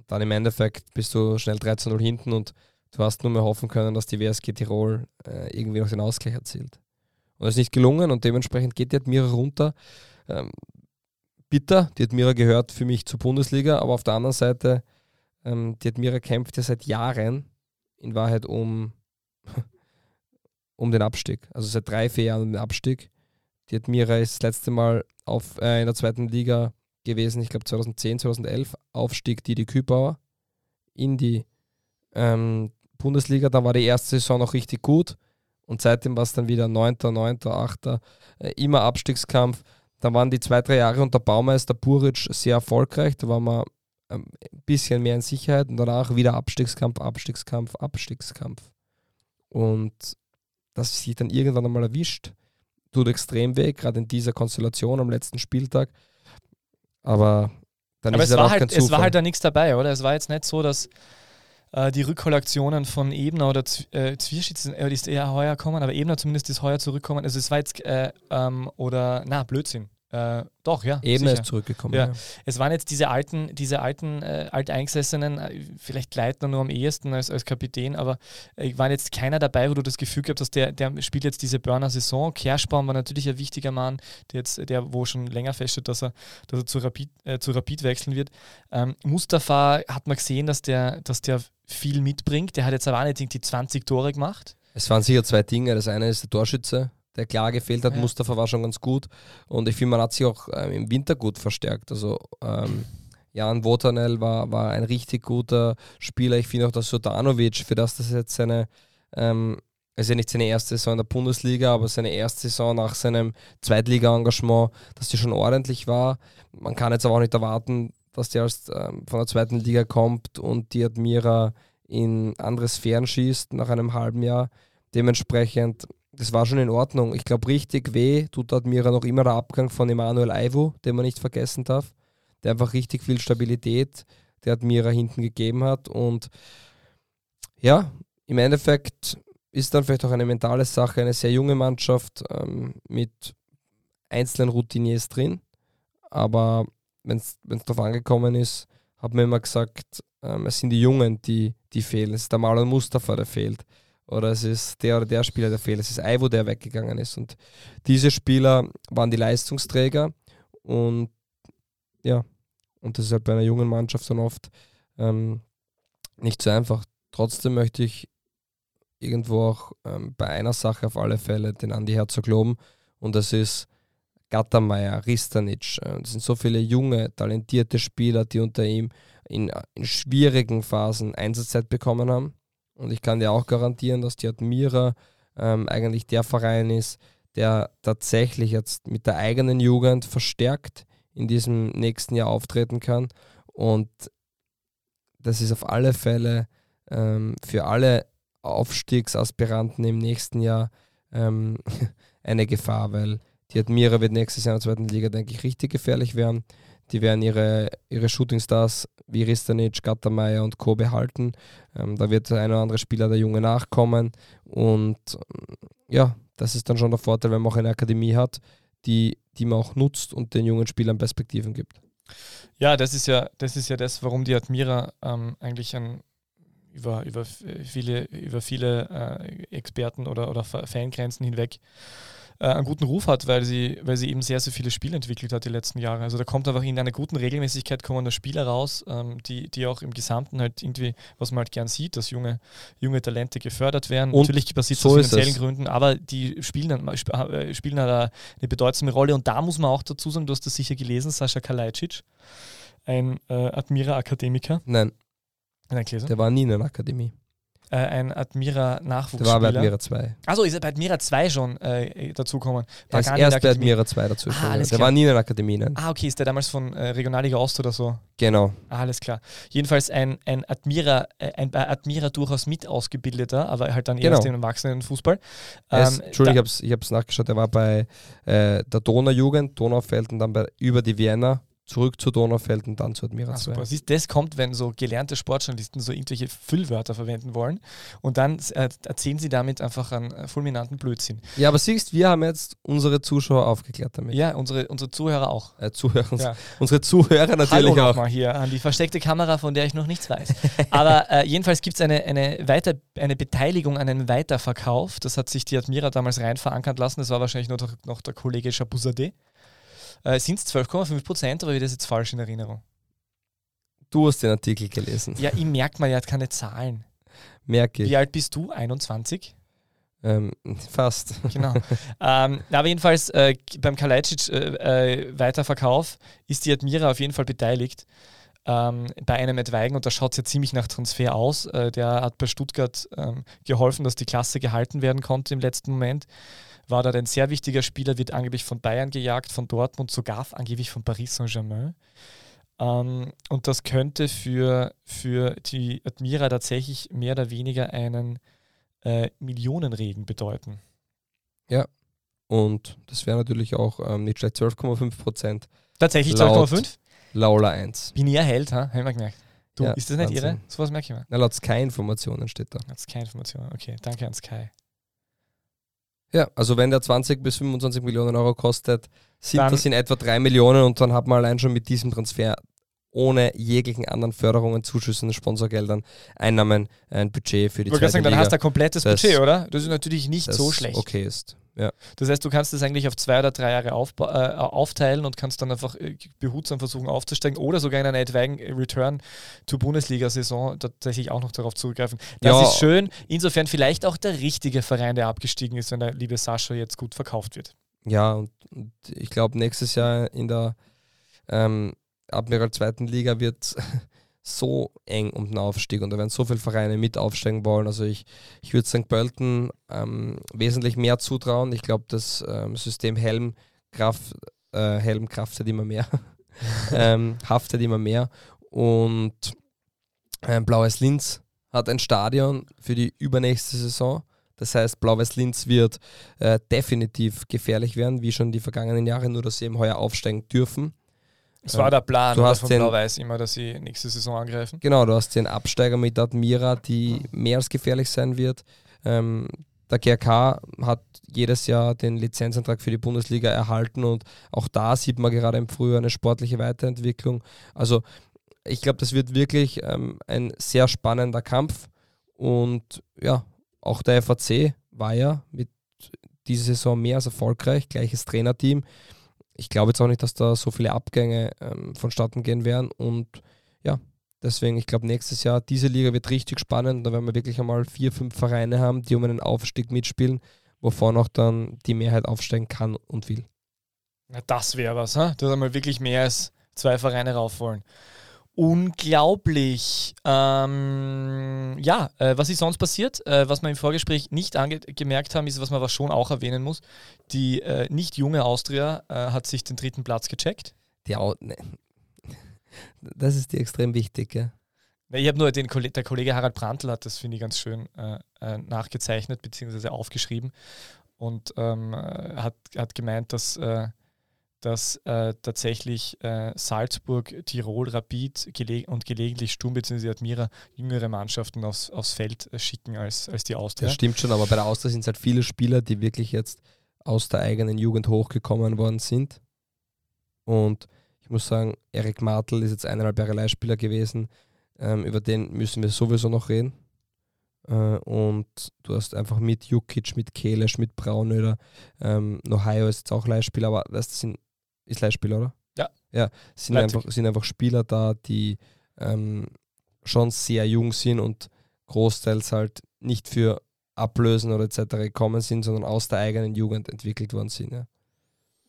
dann im Endeffekt bist du schnell 13-0 hinten und du hast nur mehr hoffen können, dass die WSG Tirol äh, irgendwie noch den Ausgleich erzielt. Und das ist nicht gelungen und dementsprechend geht die Admira runter. Ähm, bitter, die Admira gehört für mich zur Bundesliga, aber auf der anderen Seite, ähm, die Admira kämpft ja seit Jahren in Wahrheit um, um den Abstieg. Also seit drei, vier Jahren um den Abstieg. Die Admira ist das letzte Mal auf, äh, in der zweiten Liga gewesen, ich glaube 2010, 2011, Aufstieg Didi Kübauer in die ähm, Bundesliga. Da war die erste Saison noch richtig gut. Und seitdem war es dann wieder 9., 9., 8., äh, immer Abstiegskampf. Da waren die zwei, drei Jahre unter Baumeister Buric sehr erfolgreich. Da waren wir ähm, ein bisschen mehr in Sicherheit und danach wieder Abstiegskampf, Abstiegskampf, Abstiegskampf. Und das sich dann irgendwann einmal erwischt, tut extrem weh, gerade in dieser Konstellation am letzten Spieltag. Aber dann Aber ist es, war halt, es war halt da nichts dabei, oder? Es war jetzt nicht so, dass äh, die Rückkollektionen von Ebner oder Z äh, Zwierschitz äh, ist eher heuer kommen, aber Ebner zumindest ist heuer zurückkommen. Also es war jetzt, äh, ähm, oder, na, Blödsinn. Äh, doch, ja. Ebner sicher. ist zurückgekommen. Ja. ja. Es waren jetzt diese alten, diese alten äh, Alteingesessenen, äh, vielleicht Leitner nur am ehesten als, als Kapitän, aber äh, waren jetzt keiner dabei, wo du das Gefühl gehabt hast, der, der spielt jetzt diese Burner-Saison. Kerschbaum war natürlich ein wichtiger Mann, der jetzt, der wo schon länger feststeht, dass er, dass er zu, Rapid, äh, zu Rapid wechseln wird. Ähm, Mustafa hat man gesehen, dass der, dass der viel mitbringt. Der hat jetzt aber auch nicht die 20 Tore gemacht. Es waren sicher zwei Dinge. Das eine ist der Torschütze, der klar gefehlt hat. Ja. Mustafa war schon ganz gut. Und ich finde, man hat sich auch ähm, im Winter gut verstärkt. Also ähm, Jan Wotanel war, war ein richtig guter Spieler. Ich finde auch, dass Sodanovic, für das das jetzt seine, ähm, ja nicht seine erste Saison in der Bundesliga, aber seine erste Saison nach seinem Zweitliga-Engagement, dass die schon ordentlich war. Man kann jetzt aber auch nicht erwarten, dass der als, ähm, von der zweiten Liga kommt und die Admira in andere Sphären schießt nach einem halben Jahr. Dementsprechend, das war schon in Ordnung. Ich glaube, richtig weh tut Admira noch immer der Abgang von Emanuel Aivo, den man nicht vergessen darf, der einfach richtig viel Stabilität der Admira hinten gegeben hat. Und ja, im Endeffekt ist dann vielleicht auch eine mentale Sache, eine sehr junge Mannschaft ähm, mit einzelnen Routiniers drin. Aber wenn es darauf angekommen ist, hat man immer gesagt, ähm, es sind die Jungen, die, die fehlen. Es ist der Marlon Mustafa, der fehlt. Oder es ist der oder der Spieler, der fehlt. Es ist Ivo, der weggegangen ist. Und diese Spieler waren die Leistungsträger. Und ja, und das ist halt bei einer jungen Mannschaft dann oft ähm, nicht so einfach. Trotzdem möchte ich irgendwo auch ähm, bei einer Sache auf alle Fälle den Andi Herzog loben. Und das ist, Gattermeier, Ristanic. Äh, das sind so viele junge, talentierte Spieler, die unter ihm in, in schwierigen Phasen Einsatzzeit bekommen haben. Und ich kann dir auch garantieren, dass die Admira ähm, eigentlich der Verein ist, der tatsächlich jetzt mit der eigenen Jugend verstärkt in diesem nächsten Jahr auftreten kann. Und das ist auf alle Fälle ähm, für alle Aufstiegsaspiranten im nächsten Jahr ähm, eine Gefahr, weil die Admira wird nächstes Jahr in der zweiten Liga, denke ich, richtig gefährlich werden. Die werden ihre, ihre Shootingstars wie Ristanic, Gattermeier und Co. behalten. Ähm, da wird ein oder andere Spieler der Junge nachkommen. Und ja, das ist dann schon der Vorteil, wenn man auch eine Akademie hat, die, die man auch nutzt und den jungen Spielern Perspektiven gibt. Ja, das ist ja, das ist ja das, warum die Admira ähm, eigentlich ein, über, über viele, über viele äh, Experten oder, oder Fangrenzen hinweg äh, einen guten Ruf hat, weil sie, weil sie eben sehr, sehr viele Spiele entwickelt hat die letzten Jahre. Also da kommt einfach in einer guten Regelmäßigkeit kommen da Spieler raus, ähm, die, die auch im Gesamten halt irgendwie, was man halt gern sieht, dass junge, junge Talente gefördert werden. Und Natürlich passiert so aus finanziellen. Gründen, aber die spielen, dann, äh, spielen halt eine bedeutsame Rolle und da muss man auch dazu sagen, du hast das sicher gelesen, Sascha Kalajdzic, ein äh, Admira-Akademiker. Nein, Nein, gelesen? der war nie in einer Akademie. Äh, ein Der Admira-Nachwuchsspieler. war bei Admira 2. Achso, ist er bei Admira 2 schon äh, dazugekommen? Er ist in erst der bei. Admira 2 dazu Ah, der klar. war nie in einer Akademie, nein. Ah, okay, ist der damals von äh, Regionalliga Ost oder so? Genau. Ah, alles klar. Jedenfalls ein, ein Admira, äh, ein bei Admira durchaus mit ausgebildeter, aber halt dann Genau. erst im Erwachsenenfußball. Er ist, Ähm, Entschuldigung, da- ich habe es nachgeschaut. Er war bei äh, der Donaujugend, Donaufeld und dann bei, über die Vienna zurück zu Donaufeld und dann zu Admira Ah, 2. super. Siehst, das kommt, wenn so gelernte Sportjournalisten so irgendwelche Füllwörter verwenden wollen und dann äh, erzählen sie damit einfach einen äh, fulminanten Blödsinn. Ja, aber siehst, wir haben jetzt unsere Zuschauer aufgeklärt damit. Ja, unsere, unsere Zuhörer auch. Äh, Zuhörer, Ja. Unsere Zuhörer natürlich Hallo auch. nochmal hier an die versteckte Kamera, von der ich noch nichts weiß. Aber äh, jedenfalls gibt es eine, eine, Weiter, eine Beteiligung an einem Weiterverkauf. Das hat sich die Admira damals rein verankern lassen. Das war wahrscheinlich noch, der- noch der Kollege Chabuzadeh. Äh, Sind es 12,5 Prozent oder ich das jetzt falsch in Erinnerung? Du hast den Artikel gelesen. Ja, ich merke mal, er hat keine Zahlen. Merke ich. Wie alt bist du? 21? Ähm, fast. Genau. ähm, aber jedenfalls äh, beim Kalajdzic äh, äh, Weiterverkauf ist die Admira auf jeden Fall beteiligt ähm, bei einem Edweigen und da schaut es ja ziemlich nach Transfer aus. Äh, der hat bei Stuttgart ähm, geholfen, dass die Klasse gehalten werden konnte im letzten Moment. War dort ein sehr wichtiger Spieler, wird angeblich von Bayern gejagt, von Dortmund, sogar angeblich von Paris Saint-Germain. Ähm, und das könnte für, für die Admira tatsächlich mehr oder weniger einen äh, Millionenregen bedeuten. Und das wäre natürlich auch ähm, nicht schlecht. 12,5 Prozent. Tatsächlich Laut 12,5? Laula 1. Binärheld, ha? Haben wir gemerkt. Du, Ja, ist das nicht Wahnsinn. irre? Sowas merke ich mal. Na, laut Sky-Informationen steht da. Keine Information. Okay, danke an Sky. Ja, also wenn der 20 bis 25 Millionen Euro kostet, sind Dann- das in etwa 3 Millionen und dann hat man allein schon mit diesem Transfer ohne jeglichen anderen Förderungen, Zuschüssen, Sponsorgeldern, Einnahmen ein Budget für die Ich zweite sagen, dann Liga, hast du ein komplettes Budget, oder? Das ist natürlich nicht so schlecht. okay ist. Ja. Das heißt, du kannst das eigentlich auf zwei oder drei Jahre aufba- äh, aufteilen und kannst dann einfach äh, behutsam versuchen aufzusteigen oder sogar in einer etwaigen Return to Bundesliga-Saison tatsächlich auch noch darauf zurückgreifen. Das Ja. ist schön. Insofern vielleicht auch der richtige Verein, der abgestiegen ist, wenn der liebe Sascha jetzt gut verkauft wird. Ja, und, und ich glaube, nächstes Jahr in der ähm, Admiral zweiten Liga wird so eng um den Aufstieg und da werden so viele Vereine mit aufsteigen wollen. Also ich, ich würde St. Pölten ähm, wesentlich mehr zutrauen. Ich glaube, das ähm, System Helm, Kraft, äh, Helm kraftet immer mehr, ähm, haftet immer mehr und ähm, Blau-Weiß Linz hat ein Stadion für die übernächste Saison. Das heißt, Blau-Weiß Linz wird äh, definitiv gefährlich werden, wie schon die vergangenen Jahre, nur dass sie eben heuer aufsteigen dürfen. Das war der Plan du hast von Blau-Weiß immer, dass sie nächste Saison angreifen. Genau, du hast den Absteiger mit Admira, die mehr als gefährlich sein wird. Ähm, der GRK hat jedes Jahr den Lizenzantrag für die Bundesliga erhalten und auch da sieht man gerade im Frühjahr eine sportliche Weiterentwicklung. Also ich glaube, das wird wirklich ähm, ein sehr spannender Kampf und ja, auch der FAC war ja mit dieser Saison mehr als erfolgreich, gleiches Trainerteam. Ich glaube jetzt auch nicht, dass da so viele Abgänge ähm, vonstatten gehen werden und ja, Deswegen, ich glaube, nächstes Jahr, diese Liga wird richtig spannend. Da werden wir wirklich einmal vier, fünf Vereine haben, die um einen Aufstieg mitspielen, wovon auch dann die Mehrheit aufsteigen kann und will. Na, das wäre was, ha? dass einmal wirklich mehr als zwei Vereine rauf wollen. Unglaublich. Ähm, ja, äh, was ist sonst passiert? Äh, was wir im Vorgespräch nicht angemerkt haben, ist, was man aber schon auch erwähnen muss. Die äh, nicht junge Austria äh, hat sich den dritten Platz gecheckt. Die Au ne. Das ist dir extrem wichtig, gell? Na, Ich habe nur den Kolle- der Kollege Harald Brandl hat das, finde ich, ganz schön äh, äh, nachgezeichnet bzw. aufgeschrieben und ähm, äh, hat, hat gemeint, dass, dass äh, tatsächlich äh, Salzburg, Tirol, Rapid gele und gelegentlich Sturm bzw. Admira jüngere Mannschaften aufs, aufs Feld äh, schicken als, als die Austria. Das stimmt schon, aber bei der Austria sind es halt viele Spieler, die wirklich jetzt aus der eigenen Jugend hochgekommen worden sind. Und ich muss sagen, Erik Martel ist jetzt eineinhalb Jahre Leihspieler gewesen. Ähm, über den müssen wir sowieso noch reden. Äh, und du hast einfach mit Jukic, mit Kelesch, mit Braunöder, ähm, Nohaio ist jetzt auch Leihspieler, aber das sind, ist Leihspieler, oder? Ja. Ja, sind einfach, sind einfach Spieler da, die ähm, schon sehr jung sind und großteils halt nicht für Ablösen oder etc. gekommen sind, sondern aus der eigenen Jugend entwickelt worden sind. Ja.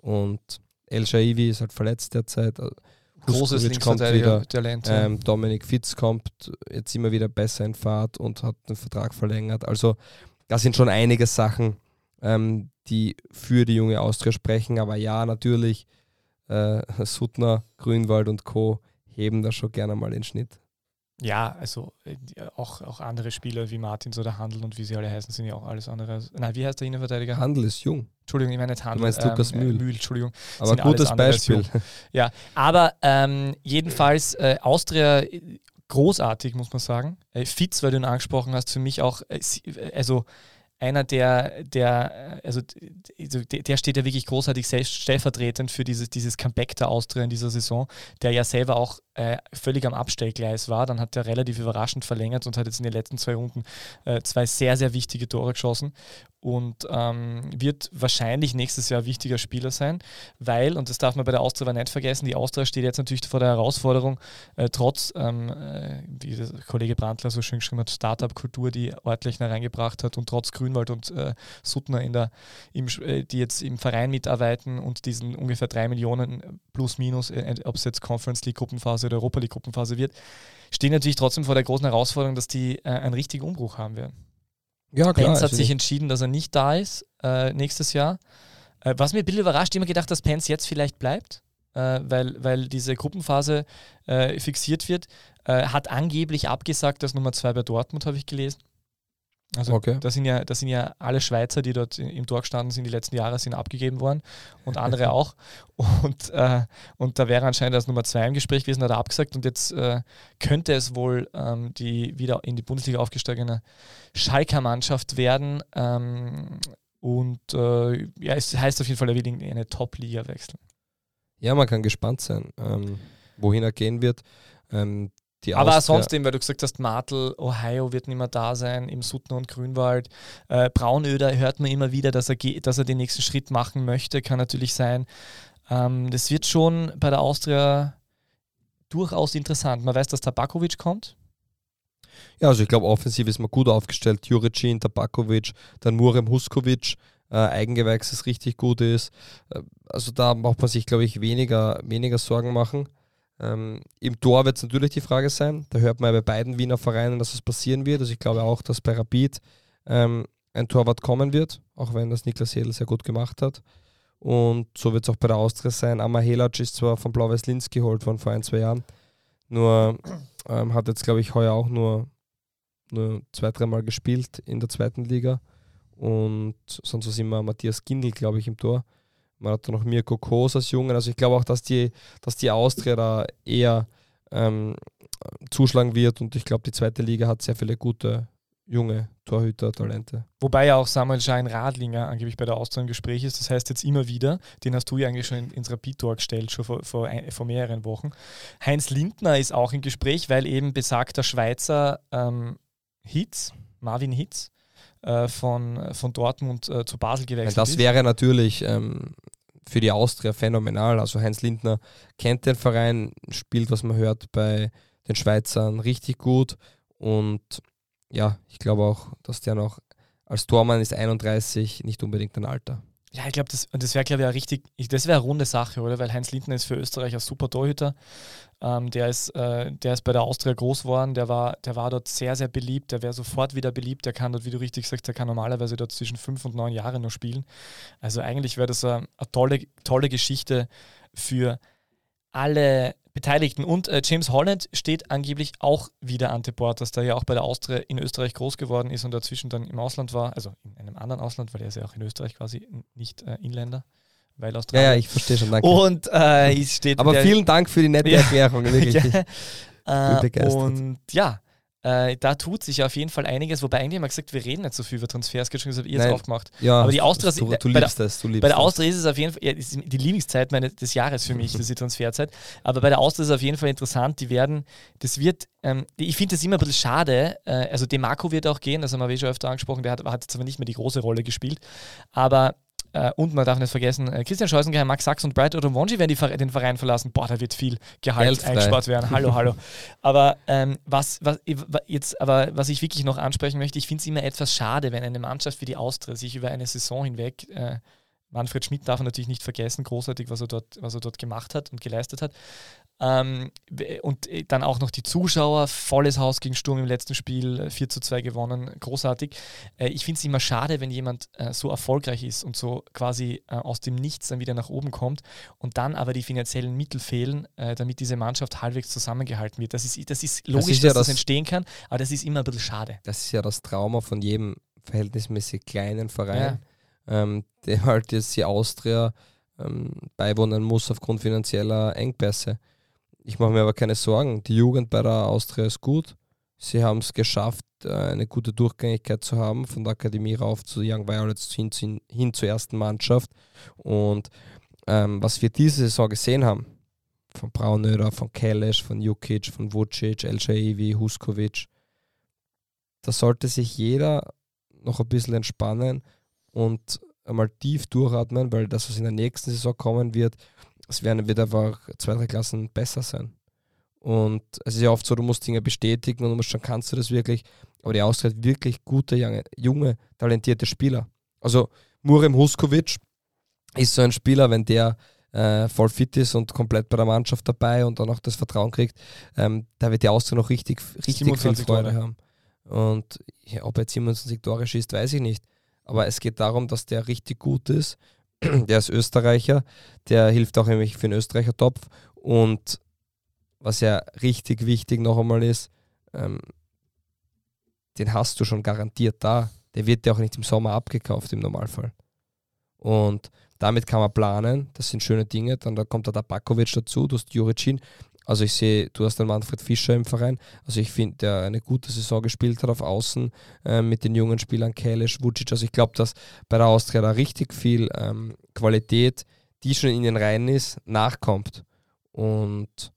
Und El Shaivi ist halt verletzt derzeit. Also Großes Linksverteidiger-Talent. Ähm, Dominik Fitz kommt jetzt immer wieder besser in Fahrt und hat den Vertrag verlängert. Also da sind schon einige Sachen, ähm, die für die junge Austria sprechen. Aber ja, natürlich, äh, Suttner, Grünwald und Co. heben da schon gerne mal den Schnitt. Ja, also äh, auch, auch andere Spieler wie Martins oder Handel und wie sie alle heißen, sind ja auch alles andere. Nein, wie heißt der Innenverteidiger? Handel ist jung. Entschuldigung, ich meine nicht Handel. Du meinst ähm, Lukas Mühl. Mühl, Entschuldigung. Aber gutes Beispiel. Ja, aber ähm, jedenfalls äh, Austria äh, großartig, muss man sagen. Äh, Fitz, weil du ihn angesprochen hast, für mich auch, äh, also einer, der, der, also, also der steht ja wirklich großartig stellvertretend für dieses, dieses Comeback der Austria in dieser Saison, der ja selber auch äh, völlig am Abstellgleis war. Dann hat er relativ überraschend verlängert und hat jetzt in den letzten zwei Runden äh, zwei sehr, sehr wichtige Tore geschossen und ähm, wird wahrscheinlich nächstes Jahr wichtiger Spieler sein, weil, und das darf man bei der Austria nicht vergessen, die Austria steht jetzt natürlich vor der Herausforderung, äh, trotz, ähm, äh, wie der Kollege Brandler so schön geschrieben hat, Startup-Kultur, die Ortlechner reingebracht hat und trotz Grünwald und äh, Suttner, in der, im, äh, die jetzt im Verein mitarbeiten und diesen ungefähr drei Millionen plus minus, äh, ob es jetzt Conference League-Gruppenphase oder Europa League-Gruppenphase wird, stehen natürlich trotzdem vor der großen Herausforderung, dass die äh, einen richtigen Umbruch haben werden. Ja, klar. Pence hat also sich entschieden, dass er nicht da ist äh, nächstes Jahr. Äh, was mir ein bisschen überrascht, immer gedacht, dass Pence jetzt vielleicht bleibt, äh, weil, weil diese Gruppenphase äh, fixiert wird. Äh, hat angeblich abgesagt, dass Nummer zwei bei Dortmund, habe ich gelesen. Also okay. da, sind ja, da sind ja alle Schweizer, die dort im Tor gestanden sind, die letzten Jahre sind abgegeben worden und andere auch. Und, äh, und da wäre anscheinend als Nummer zwei im Gespräch gewesen, hat er abgesagt und jetzt äh, könnte es wohl ähm, die wieder in die Bundesliga aufgesteigene Schalker Mannschaft werden. Ähm, und äh, ja, es heißt auf jeden Fall, er will in eine Top-Liga wechseln. Ja, man kann gespannt sein, ähm, wohin er gehen wird. Ähm, die Aber Austria. sonst weil du gesagt hast, Martel, Ohio wird nicht mehr da sein, im Suttner und Grünwald. Äh, Braunöder hört man immer wieder, dass er, dass er den nächsten Schritt machen möchte, kann natürlich sein. Ähm, das wird schon bei der Austria durchaus interessant. Man weiß, dass Tabakovic kommt. Ja, also ich glaube, offensiv ist man gut aufgestellt. Juricin, Tabakovic, dann Murem Huskovic, äh, Eigengewächs, das richtig gut ist. Äh, also da braucht man sich, glaube ich, weniger, weniger Sorgen machen. Ähm, Im Tor wird es natürlich die Frage sein. Da hört man ja bei beiden Wiener Vereinen, dass es passieren wird. Also ich glaube auch, dass bei Rapid ähm, ein Torwart kommen wird, auch wenn das Niklas Hedl sehr gut gemacht hat. Und so wird es auch bei der Austria sein. Amma Helac ist zwar von Blau-Weiß Linz geholt worden vor ein, zwei Jahren, nur ähm, hat jetzt, glaube ich, heuer auch nur, nur zwei, dreimal gespielt in der zweiten Liga. Und sonst was immer Matthias Gindl, glaube ich, im Tor. Man hat noch Mirko Kos als Jungen. Also ich glaube auch, dass die, dass die Austria da eher ähm, zuschlagen wird und ich glaube, die zweite Liga hat sehr viele gute junge Torhüter-Talente. Wobei ja auch Samuel Schein Radlinger angeblich bei der Austria im Gespräch ist. Das heißt jetzt immer wieder, den hast du ja eigentlich schon ins Rapid-Tor gestellt, schon vor, vor, vor, mehreren Wochen. Heinz Lindner ist auch im Gespräch, weil eben besagter Schweizer ähm, Hitz, Marvin Hitz, äh, von, von Dortmund äh, zu Basel gewechselt das ist. Das wäre natürlich ähm, für die Austria phänomenal. Also Heinz Lindner kennt den Verein, spielt, was man hört, bei den Schweizern richtig gut. Und ja, ich glaube auch, dass der noch als Tormann ist 31 nicht unbedingt ein Alter. Ja, ich glaube, das, das wäre, glaube ich, eine richtig, das wäre eine runde Sache, oder? Weil Heinz Lindner ist für Österreich ein super Torhüter. Ähm, der, ist, äh, der ist bei der Austria groß geworden, der war, der war dort sehr, sehr beliebt, der wäre sofort wieder beliebt, der kann dort, wie du richtig sagst, der kann normalerweise dort zwischen fünf und neun Jahren noch spielen. Also eigentlich wäre das eine, eine tolle, tolle Geschichte für alle Beteiligten. Und äh, James Holland steht angeblich auch wieder an Portas, der ja auch bei der Austria in Österreich groß geworden ist und dazwischen dann im Ausland war, also in einem anderen Ausland, weil er ist ja auch in Österreich quasi nicht äh, Inländer. Weil Australien. Ja, ja, ich verstehe schon, danke. Und äh, steht Aber vielen Dank für die nette Erklärung, wirklich. ja, äh, und ja, Äh, da tut sich auf jeden Fall einiges, wobei eigentlich haben wir gesagt, wir reden nicht so viel über Transfers, schon gesagt, ihr es aufgemacht. Ja, Aber die Austria- du, du bei liebst das, du liebst Bei der das. Austria ist es auf jeden Fall ja, ist die Lieblingszeit meine, des Jahres für mich, das ist die Transferzeit. Aber bei der Austria ist es auf jeden Fall interessant. Die werden, das wird, ähm, ich finde das immer ein bisschen schade. Äh, also Demarco wird auch gehen, das haben wir eh schon öfter angesprochen. Der hat, hat zwar nicht mehr die große Rolle gespielt, aber und man darf nicht vergessen, äh, Christian Scheusengeheim, Max Sachs und Bright Odonwonji werden die, Ver- den Verein verlassen. Boah, da wird viel Gehalt Geldfrei. eingespart werden. Hallo, hallo. Aber ähm, was, was, jetzt, aber was ich wirklich noch ansprechen möchte, ich finde es immer etwas schade, wenn eine Mannschaft wie die Austria sich über eine Saison hinweg äh, Manfred Schmidt darf man natürlich nicht vergessen, großartig, was er dort, was er dort gemacht hat und geleistet hat. Ähm, und äh, dann auch noch die Zuschauer, volles Haus gegen Sturm im letzten Spiel, äh, 4 zu 2 gewonnen, großartig. Äh, ich finde es immer schade, wenn jemand äh, so erfolgreich ist und so quasi äh, aus dem Nichts dann wieder nach oben kommt und dann aber die finanziellen Mittel fehlen, äh, damit diese Mannschaft halbwegs zusammengehalten wird. Das ist, das ist logisch, ist ja dass das das- entstehen kann, aber das ist immer ein bisschen schade. Das ist ja das Trauma von jedem verhältnismäßig kleinen Verein, ähm, der halt jetzt die Austria ähm, beiwohnen muss aufgrund finanzieller Engpässe. Ich mache mir aber keine Sorgen. Die Jugend bei der Austria ist gut. Sie haben es geschafft, äh, eine gute Durchgängigkeit zu haben, von der Akademie rauf zu Young Violets hin, hin, hin zur ersten Mannschaft. Und ähm, was wir diese Saison gesehen haben, von Braunöder, von Kelesch, von Jukic, von Vucic, El Shaivi, Huskovic, da sollte sich jeder noch ein bisschen entspannen und einmal tief durchatmen, weil das, was in der nächsten Saison kommen wird, es werden, wird einfach zwei, drei Klassen besser sein. Und es ist ja oft so, du musst Dinge bestätigen und du musst schon, kannst du das wirklich. Aber die Austria hat wirklich gute, junge, junge talentierte Spieler. Also Murem Huskovic ist so ein Spieler, wenn der äh, voll fit ist und komplett bei der Mannschaft dabei und dann auch das Vertrauen kriegt, ähm, da wird die Austria noch richtig, richtig viel 27 Freude Tore. haben. Und ja, ob er jetzt 27 Tore schießt, weiß ich nicht. Aber es geht darum, dass der richtig gut ist. Der ist Österreicher, der hilft auch nämlich für den Österreicher Topf. Und was ja richtig wichtig noch einmal ist, ähm, den hast du schon garantiert da. Der wird ja auch nicht im Sommer abgekauft im Normalfall. Und damit kann man planen, das sind schöne Dinge. Dann da kommt der Tabakovic dazu, du hast Juricin. Also ich sehe, du hast den Manfred Fischer im Verein. Also ich finde, der eine gute Saison gespielt hat auf Außen äh, mit den jungen Spielern Kalisch, Vucic. Also ich glaube, dass bei der Austria da richtig viel ähm, Qualität, die schon in den Reihen ist, nachkommt. Und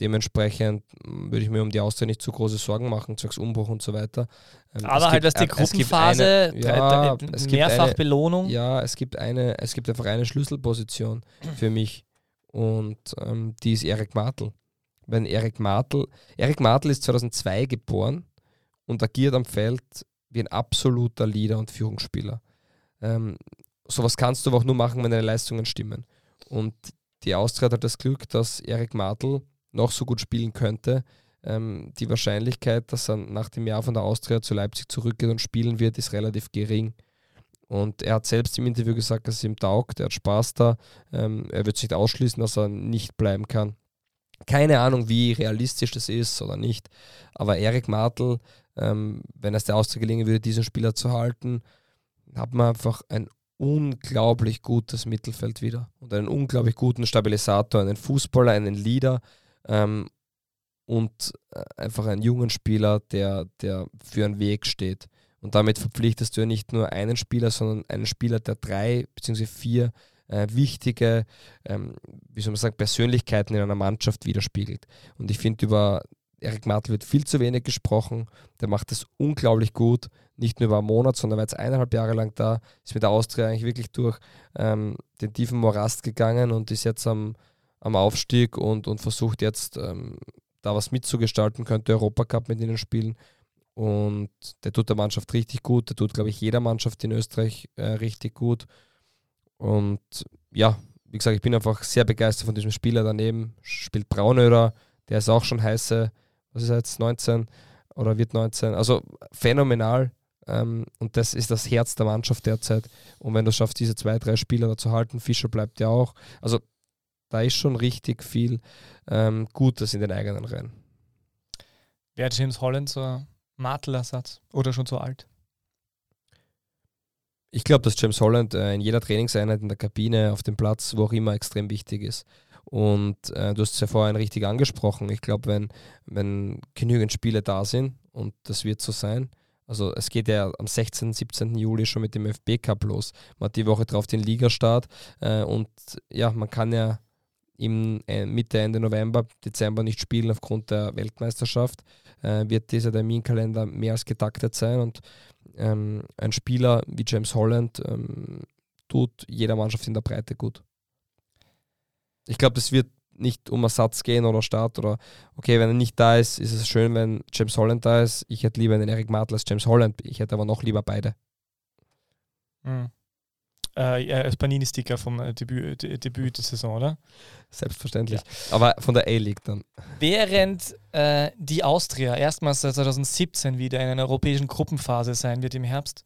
dementsprechend mm, würde ich mir um die Austria nicht zu große Sorgen machen, zwecks Umbruch und so weiter. Ähm, Aber halt, gibt was die ein- es gibt Gruppenphase, eine- ja, mehrfach eine- Belohnung. ja, es gibt eine, es gibt einfach eine Schlüsselposition für mich und ähm, die ist Erik Martel. Wenn Erik Martel, Erik Martel ist 2002 geboren und agiert am Feld wie ein absoluter Leader und Führungsspieler. Ähm, sowas kannst du aber auch nur machen, wenn deine Leistungen stimmen. Und die Austria hat halt das Glück, dass Erik Martel noch so gut spielen könnte. Ähm, die Wahrscheinlichkeit, dass er nach dem Jahr von der Austria zu Leipzig zurückgeht und spielen wird, ist relativ gering. Und er hat selbst im Interview gesagt, dass es ihm taugt, er hat Spaß da. Ähm, er wird sich nicht ausschließen, dass er nicht bleiben kann. Keine Ahnung, wie realistisch das ist oder nicht. Aber Erik Martel, ähm, wenn es der Austria gelingen würde, diesen Spieler zu halten, hat man einfach ein unglaublich gutes Mittelfeld wieder und einen unglaublich guten Stabilisator, einen Fußballer, einen Leader ähm, und äh, einfach einen jungen Spieler, der, der für einen Weg steht. Und damit verpflichtest du ja nicht nur einen Spieler, sondern einen Spieler, der drei bzw. vier äh, wichtige, ähm, wie soll man sagen, Persönlichkeiten in einer Mannschaft widerspiegelt. Und ich finde, über Erik Martel wird viel zu wenig gesprochen. Der macht das unglaublich gut. Nicht nur über einen Monat, sondern war jetzt eineinhalb Jahre lang da, ist mit der Austria eigentlich wirklich durch ähm, den tiefen Morast gegangen und ist jetzt am, am Aufstieg und, und versucht jetzt ähm, da was mitzugestalten, könnte Europacup mit ihnen spielen. Und der tut der Mannschaft richtig gut. Der tut, glaube ich, jeder Mannschaft in Österreich äh, richtig gut. Und ja, wie gesagt, ich bin einfach sehr begeistert von diesem Spieler. Daneben spielt Braunöder, der ist auch schon heiße, was ist er jetzt, 19 oder wird 19. Also phänomenal. Ähm, und das ist das Herz der Mannschaft derzeit. Und wenn du schaffst, diese zwei, drei Spieler da zu halten, Fischer bleibt ja auch. Also da ist schon richtig viel ähm, Gutes in den eigenen Reihen. Wäre James Holland so Martelersatz oder schon zu alt? Ich glaube, dass James Holland äh, in jeder Trainingseinheit in der Kabine, auf dem Platz, wo auch immer, extrem wichtig ist. Und äh, du hast es ja vorhin richtig angesprochen. Ich glaube, wenn, wenn genügend Spiele da sind, und das wird so sein, also es geht ja am 16., 17. Juli schon mit dem FB Cup los. Man hat die Woche drauf den Ligastart äh, und ja, man kann ja im äh, Mitte, Ende November, Dezember nicht spielen aufgrund der Weltmeisterschaft, äh, wird dieser Terminkalender mehr als getaktet sein und ähm, ein Spieler wie James Holland ähm, tut jeder Mannschaft in der Breite gut. Ich glaube, das wird nicht um Ersatz gehen oder Start oder okay, wenn er nicht da ist, ist es schön, wenn James Holland da ist. Ich hätte lieber einen Eric Martel als James Holland. Ich hätte aber noch lieber beide. Mhm. Äh, Panini-Sticker vom äh, Debüt, Debüt der Saison, oder? Selbstverständlich. Ja. Aber von der A-League dann. Während äh, die Austria erstmals seit 2017 wieder in einer europäischen Gruppenphase sein wird im Herbst,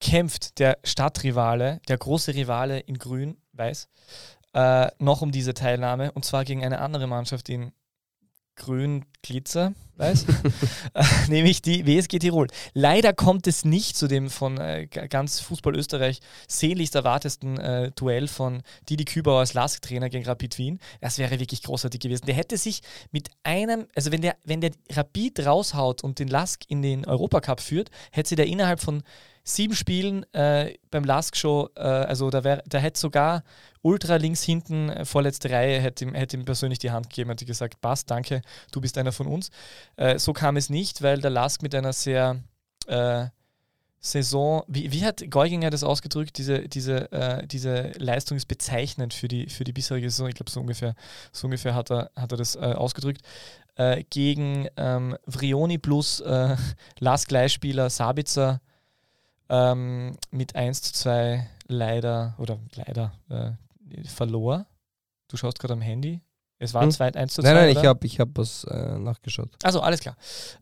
kämpft der Stadtrivale, der große Rivale in Grün, Weiß, äh, noch um diese Teilnahme und zwar gegen eine andere Mannschaft in Grün Glitzer, weiß, äh, nämlich die WSG Tirol. Leider kommt es nicht zu dem von äh, ganz Fußball Österreich sehnlichst erwartesten äh, Duell von Didi Kübauer als Lask-Trainer gegen Rapid Wien. Das wäre wirklich großartig gewesen. Der hätte sich mit einem, also wenn der, wenn der Rapid raushaut und den Lask in den Europacup führt, hätte sie da innerhalb von sieben Spielen äh, beim Lask Show, äh, also da, wär, da hätte sogar ultra links hinten, äh, vorletzte Reihe, hätte ihm, hätte ihm persönlich die Hand gegeben, hätte gesagt, passt, danke, du bist einer von uns. Äh, so kam es nicht, weil der Lask mit einer sehr äh, Saison, wie, wie hat Geuginger das ausgedrückt? Diese, diese, äh, diese Leistung ist bezeichnend für die, für die bisherige Saison. Ich glaube, so ungefähr, so ungefähr hat er, hat er das äh, ausgedrückt. Äh, gegen ähm, Vrioni plus äh, Lask-Leihspieler Sabitzer ähm, mit 1 zu 2 leider, oder leider, äh, verlor. Du schaust gerade am Handy. Es war hm. 2 1 zu 2. Nein, nein, oder? ich habe ich hab was äh, nachgeschaut. Also alles klar.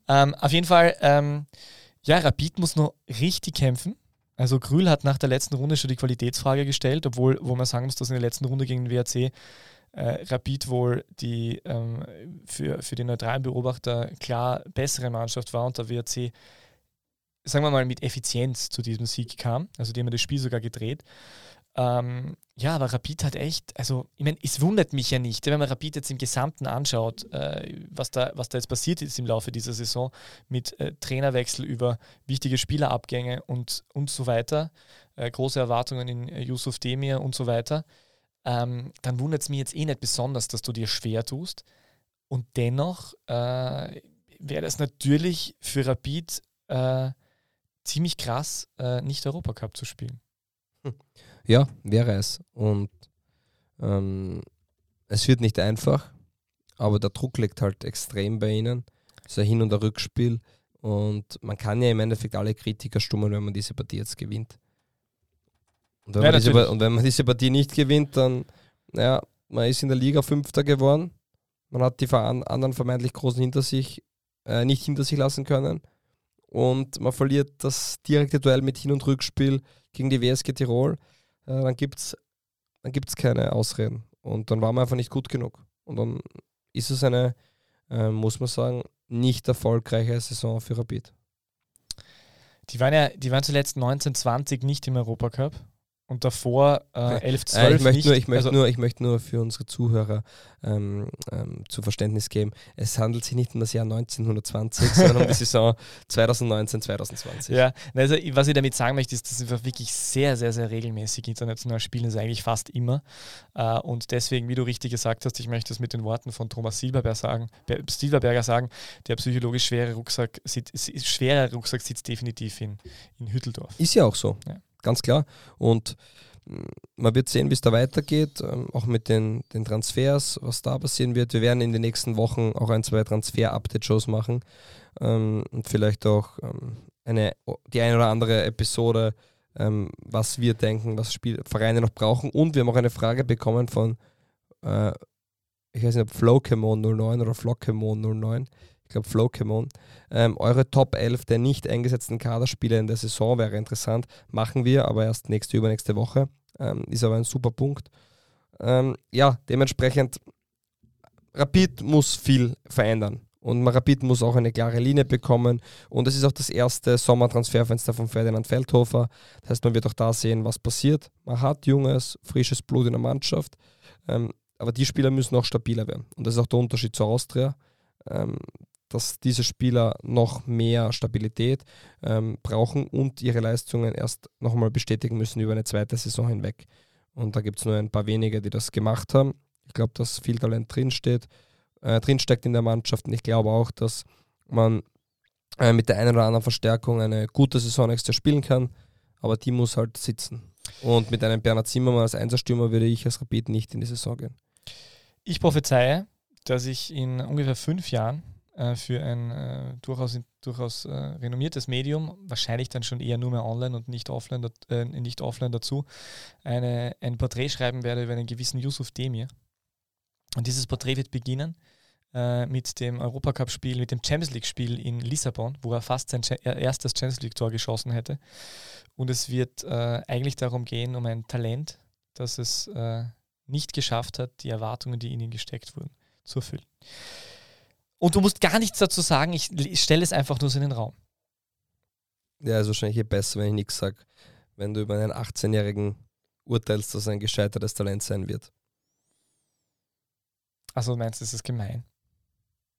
Ähm, auf jeden Fall, ähm, ja, Rapid muss noch richtig kämpfen. Also Grül hat nach der letzten Runde schon die Qualitätsfrage gestellt, obwohl, wo man sagen muss, dass in der letzten Runde gegen den WRC äh, Rapid wohl die ähm, für, für den neutralen Beobachter klar bessere Mannschaft war und der WRC sagen wir mal, mit Effizienz zu diesem Sieg kam. Also die haben das Spiel sogar gedreht. Ähm, ja, aber Rapid hat echt, also ich meine, es wundert mich ja nicht, wenn man Rapid jetzt im Gesamten anschaut, äh, was, da, was da jetzt passiert ist im Laufe dieser Saison mit äh, Trainerwechsel über wichtige Spielerabgänge und, und so weiter, äh, große Erwartungen in äh, Yusuf Demir und so weiter, ähm, dann wundert es mich jetzt eh nicht besonders, dass du dir schwer tust. Und dennoch äh, wäre das natürlich für Rapid äh, ziemlich krass, äh, nicht Europacup zu spielen. Ja, wäre es. Und ähm, es wird nicht einfach, aber der Druck liegt halt extrem bei ihnen. Es ist ein Hin- und ein Rückspiel. Und man kann ja im Endeffekt alle Kritiker stummen, wenn man diese Partie jetzt gewinnt. Und wenn, ja, man, diese, und wenn man diese Partie nicht gewinnt, dann, naja, man ist in der Liga Fünfter geworden. Man hat die anderen vermeintlich Großen hinter sich, äh, nicht hinter sich lassen können und man verliert das direkte Duell mit Hin- und Rückspiel gegen die WSG Tirol, äh, dann gibt es dann gibt's keine Ausreden. Und dann war man einfach nicht gut genug. Und dann ist es eine, äh, muss man sagen, nicht erfolgreiche Saison für Rapid. Die waren ja, die waren zuletzt 1920 nicht im Europacup und davor äh, 11, 12 äh, ich möchte nur, ich möchte also nur, ich möchte nur für unsere Zuhörer ähm, ähm, zu Verständnis geben, es handelt sich nicht um das Jahr 1920, sondern um die Saison 2019, 2020. Ja, also was ich damit sagen möchte, ist, dass wir wirklich sehr, sehr, sehr regelmäßig international spielen, das ist eigentlich fast immer. Äh, und deswegen, wie du richtig gesagt hast, ich möchte es mit den Worten von Thomas Silberberger sagen, Silberberger sagen der psychologisch schwere Rucksack, sitzt, schwerer Rucksack sitzt definitiv in, in Hütteldorf. Ist ja auch so. Ja ganz klar. Und mm, man wird sehen, wie es da weitergeht, ähm, auch mit den, den Transfers, was da passieren wird. Wir werden in den nächsten Wochen auch ein, zwei Transfer-Update-Shows machen ähm, und vielleicht auch ähm, eine, die eine oder andere Episode, was wir denken, was Spiel, Vereine noch brauchen. Und wir haben auch eine Frage bekommen von, äh, ich weiß nicht, ob Flowkemon 09 oder Flockemon 09 glaube Flowkemon. Ähm, eure Top 11 der nicht eingesetzten Kaderspieler in der Saison wäre interessant. Machen wir, aber erst nächste, übernächste Woche. Ähm, ist aber ein super Punkt. Ähm, ja, dementsprechend, Rapid muss viel verändern. Und Rapid muss auch eine klare Linie bekommen. Und es ist auch das erste Sommertransferfenster von Ferdinand Feldhofer. Das heißt, man wird auch da sehen, was passiert. Man hat junges, frisches Blut in der Mannschaft. Ähm, aber die Spieler müssen auch stabiler werden. Und das ist auch der Unterschied zur Austria, ähm, dass diese Spieler noch mehr Stabilität ähm, brauchen und ihre Leistungen erst nochmal bestätigen müssen über eine zweite Saison hinweg. Und da gibt es nur ein paar wenige, die das gemacht haben. Ich glaube, dass viel Talent drinsteht, äh, drinsteckt in der Mannschaft. Und ich glaube auch, dass man äh, mit der einen oder anderen Verstärkung eine gute Saison nächstes Jahr spielen kann. Aber die muss halt sitzen. Und mit einem Bernhard Zimmermann als Einserstürmer würde ich als Rapid nicht in die Saison gehen. Ich prophezeie, dass ich in ungefähr fünf Jahren äh, für ein äh, durchaus, durchaus äh, renommiertes Medium, wahrscheinlich dann schon eher nur mehr online und nicht offline, äh, nicht offline dazu, eine, ein Porträt schreiben werde über einen gewissen Yusuf Demir. Und dieses Porträt wird beginnen äh, mit dem Europacup-Spiel, mit dem Champions League-Spiel in Lissabon, wo er fast sein erstes Champions League-Tor geschossen hätte. Und es wird äh, eigentlich darum gehen, um ein Talent, das es nicht geschafft hat, die Erwartungen, die in ihn gesteckt wurden, zu erfüllen. Und du musst gar nichts dazu sagen, ich, ich stelle es einfach nur so in den Raum. Ja, ist wahrscheinlich eh besser, wenn ich nichts sage. Wenn du über einen 18-Jährigen urteilst, dass er ein gescheitertes Talent sein wird. Also meinst du, das ist gemein?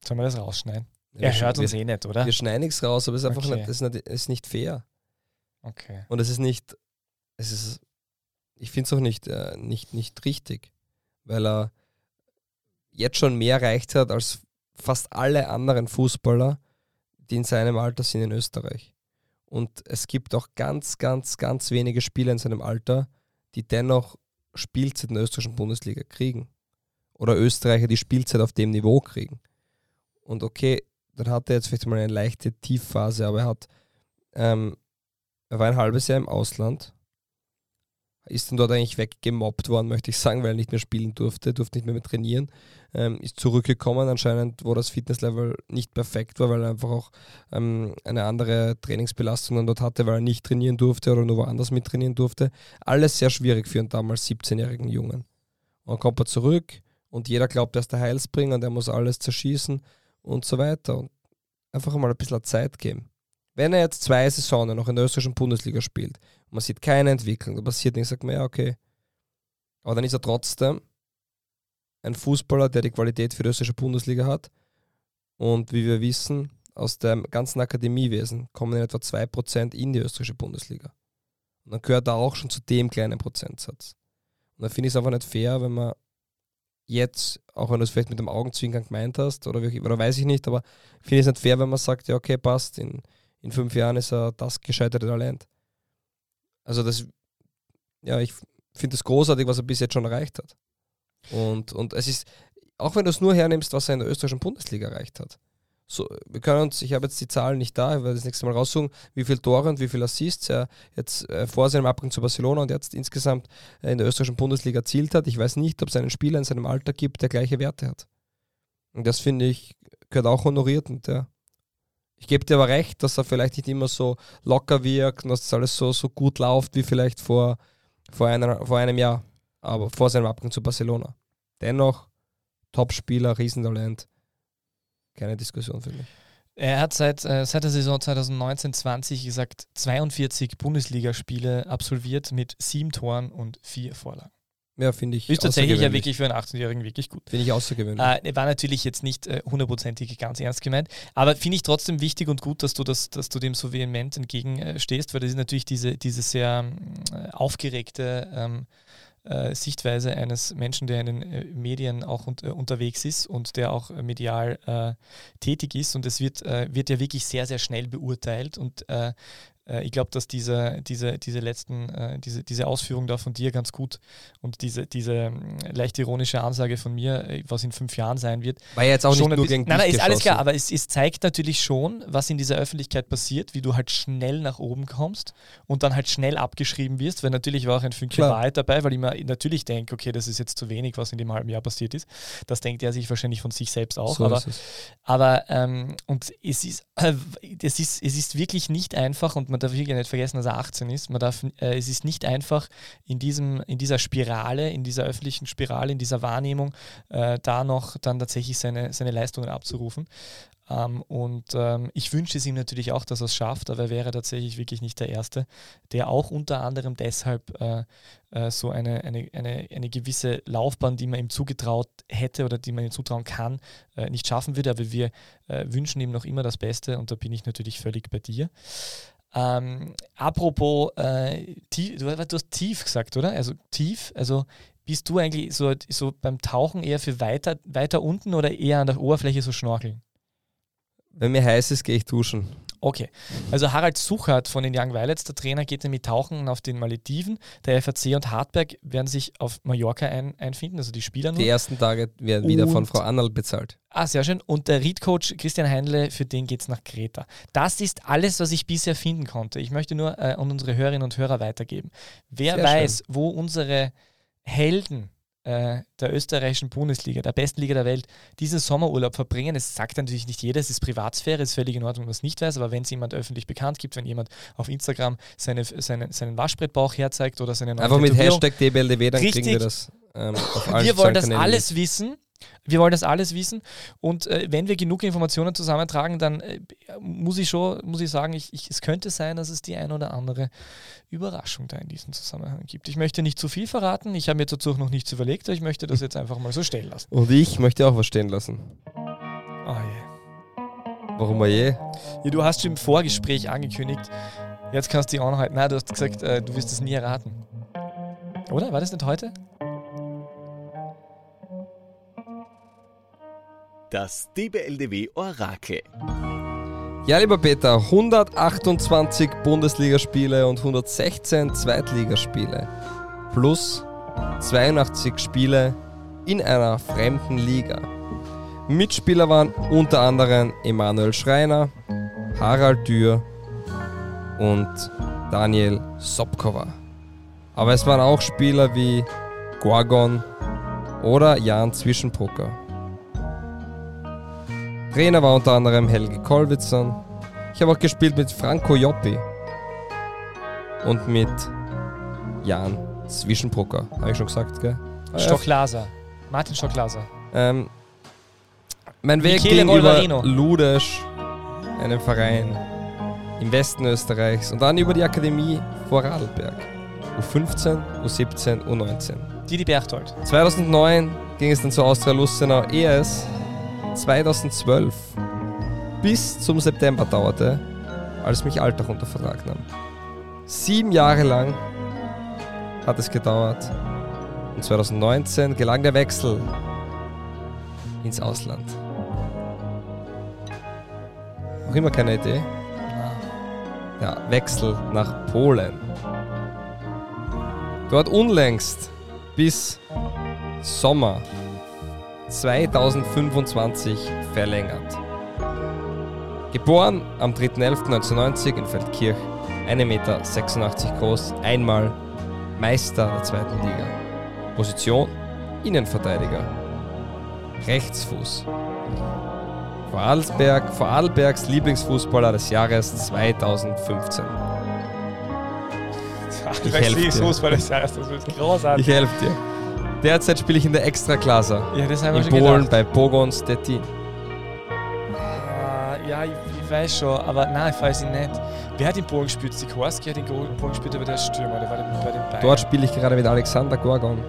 Sollen wir das rausschneiden? Ja, er hört uns wir, eh nicht, oder? Wir schneiden nichts raus, aber es ist einfach okay. nicht, ist nicht, ist nicht fair. Okay. Und es ist nicht, es ist, ich finde es auch nicht, äh, nicht, nicht richtig, weil er jetzt schon mehr erreicht hat als fast alle anderen Fußballer, die in seinem Alter sind in Österreich. Und es gibt auch ganz, ganz, ganz wenige Spieler in seinem Alter, die dennoch Spielzeit in der österreichischen Bundesliga kriegen. Oder Österreicher, die Spielzeit auf dem Niveau kriegen. Und okay, dann hat er jetzt vielleicht mal eine leichte Tiefphase, aber er hat, ähm, er war ein halbes Jahr im Ausland, ist dann dort eigentlich weggemobbt worden, möchte ich sagen, weil er nicht mehr spielen durfte, durfte nicht mehr, mehr trainieren. Ähm, ist zurückgekommen, anscheinend, wo das Fitnesslevel nicht perfekt war, weil er einfach auch ähm, eine andere Trainingsbelastung dann dort hatte, weil er nicht trainieren durfte oder nur woanders mit trainieren durfte. Alles sehr schwierig für einen damals 17-jährigen Jungen. Und dann kommt er zurück und jeder glaubt, er ist der Heilsbringer und er muss alles zerschießen und so weiter. Und einfach mal ein bisschen Zeit geben. Wenn er jetzt zwei Saisonen noch in der österreichischen Bundesliga spielt man sieht keine Entwicklung, da passiert nichts, sagt man, ja, okay. Aber dann ist er trotzdem ein Fußballer, der die Qualität für die österreichische Bundesliga hat. Und wie wir wissen, aus dem ganzen Akademiewesen kommen in etwa 2% in die österreichische Bundesliga. Und dann gehört er auch schon zu dem kleinen Prozentsatz. Und dann finde ich es einfach nicht fair, wenn man jetzt, auch wenn du es vielleicht mit dem Augenzwinkern gemeint hast, oder, oder weiß ich nicht, aber finde ich es nicht fair, wenn man sagt, ja, okay, passt, in, in fünf Jahren ist er das gescheiterte Talent. Also das, ja, ich finde es großartig, was er bis jetzt schon erreicht hat. Und, und es ist, auch wenn du es nur hernimmst, was er in der österreichischen Bundesliga erreicht hat. So, wir können uns, ich habe jetzt die Zahlen nicht da, ich werde das nächste Mal raussuchen, wie viele Tore und wie viele Assists er jetzt äh, vor seinem Abgang zu Barcelona und jetzt insgesamt äh, in der österreichischen Bundesliga erzielt hat. Ich weiß nicht, ob es einen Spieler in seinem Alter gibt, der gleiche Werte hat. Und das finde ich, gehört auch honoriert und der ich gebe dir aber recht, dass er vielleicht nicht immer so locker wirkt und dass das alles so, so gut läuft wie vielleicht vor, vor, einer, vor einem Jahr, aber vor seinem Abgang zu Barcelona. Dennoch, Topspieler, Riesentalent. Keine Diskussion für mich. Er hat seit, äh, seit der Saison 2019-20 gesagt 42 Bundesligaspiele absolviert mit sieben Toren und vier Vorlagen. Ja, finde ich. Ist tatsächlich ja wirklich für einen 18-Jährigen wirklich gut. Finde ich außergewöhnlich. Äh, war natürlich jetzt nicht äh, hundertprozentig äh, ganz ernst gemeint, aber finde ich trotzdem wichtig und gut, dass du, das, dass du dem so vehement entgegenstehst, weil das ist natürlich diese, diese sehr äh, aufgeregte ähm, äh, Sichtweise eines Menschen, der in den äh, Medien auch un unterwegs ist und der auch medial tätig ist. Und es wird, wird ja wirklich sehr, sehr schnell beurteilt und äh, ich glaube, dass diese, diese, diese letzten, äh, diese, diese Ausführung da von dir ganz gut und diese, diese ähm, leicht ironische Ansage von mir, äh, was in fünf Jahren sein wird. War ja jetzt auch nicht nur gegen Nein, nein, ist alles klar, aber es, es zeigt natürlich schon, was in dieser Öffentlichkeit passiert, wie du halt schnell nach oben kommst und dann halt schnell abgeschrieben wirst, weil natürlich war auch ein Fünkchen Wahrheit dabei, weil ich mir natürlich denke, okay, das ist jetzt zu wenig, was in dem halben Jahr passiert ist. Das denkt er sich wahrscheinlich von sich selbst auch. So aber aber ähm, und es ist, äh, es, ist, es ist wirklich nicht einfach und man darf hier nicht vergessen, dass er 18 ist. Man darf, äh, es ist nicht einfach in, diesem, in dieser Spirale, in dieser öffentlichen Spirale, in dieser Wahrnehmung, äh, da noch dann tatsächlich seine, seine Leistungen abzurufen. Ähm, und ähm, ich wünsche es ihm natürlich auch, dass er es schafft, aber er wäre tatsächlich wirklich nicht der Erste, der auch unter anderem deshalb äh, äh, so eine, eine, eine, eine gewisse Laufbahn, die man ihm zugetraut hätte oder die man ihm zutrauen kann, äh, nicht schaffen würde. Aber wir äh, wünschen ihm noch immer das Beste und da bin ich natürlich völlig bei dir. Ähm, apropos, äh, tief, du, du hast tief gesagt, oder? Also tief, also bist du eigentlich so, so beim Tauchen eher für weiter, weiter unten oder eher an der Oberfläche so schnorkeln? Wenn mir heiß ist, gehe ich duschen. Okay, also Harald Suchert von den Young Violets, der Trainer, geht mit Tauchen auf den Malediven. Der FAC und Hartberg werden sich auf Mallorca ein, einfinden, also die Spieler nur. Die ersten Tage werden wieder und, von Frau Annal bezahlt. Ah, sehr schön. Und der Read-Coach Christian Heinle, für den geht es nach Kreta. Das ist alles, was ich bisher finden konnte. Ich möchte nur äh, an unsere Hörerinnen und Hörer weitergeben. Wer sehr weiß, schön. wo unsere Helden äh, der österreichischen Bundesliga, der besten Liga der Welt, diesen Sommerurlaub verbringen. Es sagt natürlich nicht jeder, es ist Privatsphäre, es ist völlig in Ordnung, wenn man es nicht weiß, aber wenn es jemand öffentlich bekannt gibt, wenn jemand auf Instagram seine, seine, seinen Waschbrettbauch herzeigt oder seine Einfach mit Hashtag DBLDW, dann Richtig, kriegen wir das ähm, auf allen Wir wollen das alles wissen wir wollen das alles wissen und äh, wenn wir genug Informationen zusammentragen, dann äh, muss ich schon, muss ich sagen, ich, ich, es könnte sein, dass es die ein oder andere Überraschung da in diesem Zusammenhang gibt. Ich möchte nicht zu viel verraten, ich habe mir dazu noch nichts überlegt, ich möchte das jetzt einfach mal so stehen lassen. Und ich möchte auch was stehen lassen. Oh je. Warum oh je? Ja, du hast schon im Vorgespräch angekündigt, jetzt kannst du die anhalten. Nein, du hast gesagt, äh, du wirst es nie erraten. Oder? War das nicht heute? Das DBLDW Orakel. Ja, lieber Peter, 128 Bundesligaspiele und 116 Zweitligaspiele plus 82 Spiele in einer fremden Liga. Mitspieler waren unter anderem Emanuel Schreiner, Harald Dürr und Daniel Sobkova. Aber es waren auch Spieler wie Gorgon oder Jan Zwischenbrucker. Trainer war unter anderem Helge Kolwitzern. Ich habe auch gespielt mit Franco Joppi und mit Jan Zwischenbrucker. Habe ich schon gesagt, gell? Stocklaser. Martin Stocklaser. Ähm, mein Weg ging über Ludesch, einem Verein im Westen Österreichs und dann über die Akademie Vorarlberg. U15, U17, U19. Didi Berchtold. 2009 ging es dann zur Austria Lustenau ES 2012 bis zum September dauerte, als mich Alltag unter Vertrag nahm. Sieben Jahre lang hat es gedauert und 2019 gelang der Wechsel ins Ausland. Noch immer keine Idee? Der Wechsel nach Polen. Dort unlängst bis Sommer 2025 verlängert. Geboren am 3.11.1990 in Feldkirch, 1,86 Meter groß, einmal Meister der zweiten Liga. Position Innenverteidiger. Rechtsfuß. Vorarlberg, Vorarlbergs Lieblingsfußballer des Jahres 2015. Ich helfe dir. Des Jahres, das wird großartig. Ich helfe dir. Derzeit spiele ich in der Extraklasse. Ja, das haben wir In schon Polen gedacht. bei Pogon Stettin. Ah, ja, ich, ich, weiß schon, aber nein, ich weiß nicht. Wer hat in Polen gespielt? Sikorski hat in Polen gespielt, aber der ist Stürmer, der war bei den Bayern. Dort spiele ich gerade mit Alexander Gorgon.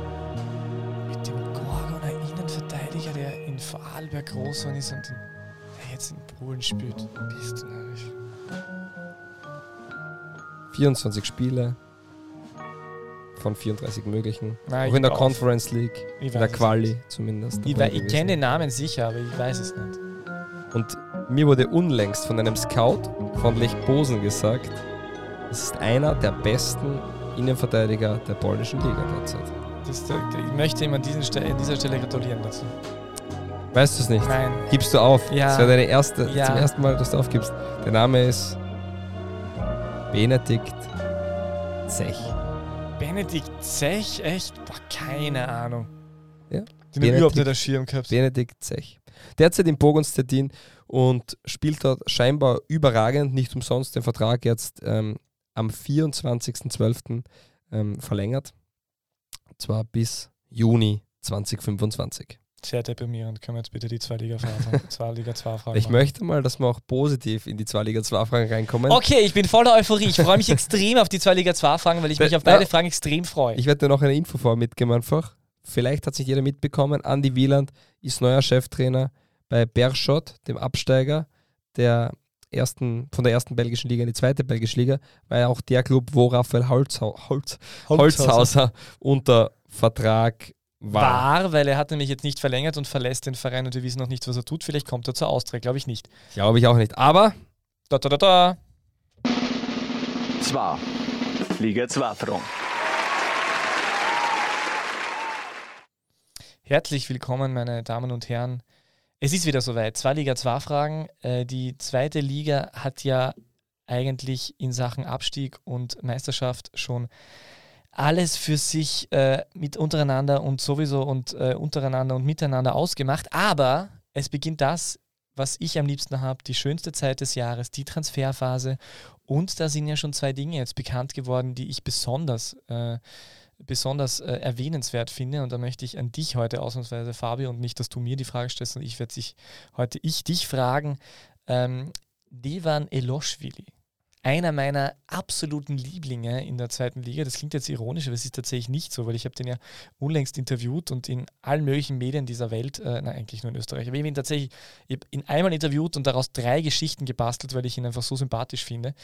Mit dem Gorgon, ein Innenverteidiger, der in Vorarlberg groß geworden ist und der jetzt in Polen spielt. Bist du narrisch. 24 Spiele, von 34 möglichen. Nein, auch in der auch. Conference League, in der Quali zumindest. Ich, ich kenne den Namen sicher, aber ich weiß es nicht. Und mir wurde unlängst von einem Scout von Lech Posen gesagt, es ist einer der besten Innenverteidiger der polnischen Liga derzeit. Das, ich möchte ihm an dieser Stelle gratulieren dazu. Weißt du es nicht? Nein. Gibst du auf? Ja. Das wäre deine erste, ja. zum ersten Mal, dass du aufgibst. Der Name ist Benedikt Zech. Benedikt Zech, echt? Boah, keine Ahnung. Ja. Den habe überhaupt nicht der Schirm gehabt. Benedikt Zech. derzeit in Burgundstedt und spielt dort scheinbar überragend, nicht umsonst den Vertrag jetzt ähm, am 24.12. Ähm, verlängert. Und zwar bis Juni 2025. Sehr deprimierend. Können wir jetzt bitte die Zwei-Liga-Fragen, Zwei-Liga-2-Fragen Ich möchte mal, dass wir auch positiv in die Zwei-Liga-2-Fragen reinkommen. Okay, ich bin voller Euphorie. Ich freue mich extrem auf die Zwei-Liga-2-Fragen, weil ich mich auf beide Ja. Fragen extrem freue. Ich werde dir noch eine Info vor mitgeben einfach. Vielleicht hat es nicht jeder mitbekommen. Andi Wieland ist neuer Cheftrainer bei Berschot, dem Absteiger der ersten, von der ersten belgischen Liga in die zweite belgische Liga, war ja auch der Club, wo Raphael Holzhau Holz, Holzhauser unter Vertrag war. War, weil er hat nämlich jetzt nicht verlängert und verlässt den Verein und wir wissen noch nicht, was er tut. Vielleicht kommt er zur Austria, glaube ich nicht. Glaube ich auch nicht. Aber Da, da, da, da. Zwei. Liga 2 Fragen. Herzlich willkommen, meine Damen und Herren. Es ist wieder soweit. Zwei Liga 2 Fragen. Äh, Die zweite Liga hat ja eigentlich in Sachen Abstieg und Meisterschaft schon alles für sich äh, mit untereinander und sowieso und äh, untereinander und miteinander ausgemacht. Aber es beginnt das, was ich am liebsten habe, die schönste Zeit des Jahres, die Transferphase. Und da sind ja schon zwei Dinge jetzt bekannt geworden, die ich besonders äh, besonders äh, erwähnenswert finde. Und da möchte ich an dich heute ausnahmsweise, Fabi, und nicht, dass du mir die Frage stellst, und ich werde dich heute ich dich fragen. Ähm, Devan Eloshvili, einer meiner absoluten Lieblinge in der zweiten Liga. Das klingt jetzt ironisch, aber es ist tatsächlich nicht so, weil ich habe den ja unlängst interviewt und in allen möglichen Medien dieser Welt, äh, nein, eigentlich nur in Österreich, aber ich habe ihn tatsächlich ich ihn einmal interviewt und daraus drei Geschichten gebastelt, weil ich ihn einfach so sympathisch finde.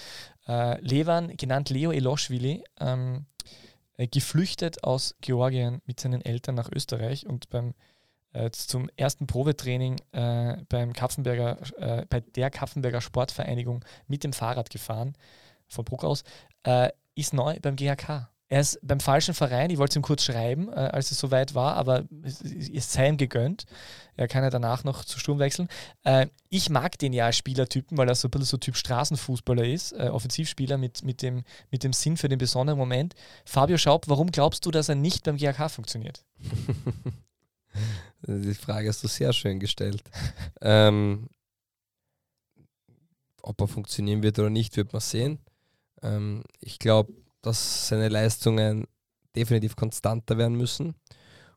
Äh, Levan, genannt Leo Eloshvili, ähm, äh, geflüchtet aus Georgien mit seinen Eltern nach Österreich und beim äh, zum ersten Probetraining äh, beim Kapfenberger, äh, bei der Kapfenberger Sportvereinigung mit dem Fahrrad gefahren, von Bruck aus, äh, ist neu beim GHK. Er ist beim falschen Verein, ich wollte es ihm kurz schreiben, äh, als es soweit war, aber es, es sei ihm gegönnt. Er kann ja danach noch zu Sturm wechseln. Äh, ich mag den ja als Spielertypen, weil er so ein bisschen so Typ Straßenfußballer ist, Offensivspieler mit, mit, dem, mit dem Sinn für den besonderen Moment. Fabio Schaub, warum glaubst du, dass er nicht beim GHK funktioniert? die Frage hast du sehr schön gestellt. ähm, ob er funktionieren wird oder nicht, wird man sehen. Ähm, ich glaube, dass seine Leistungen definitiv konstanter werden müssen.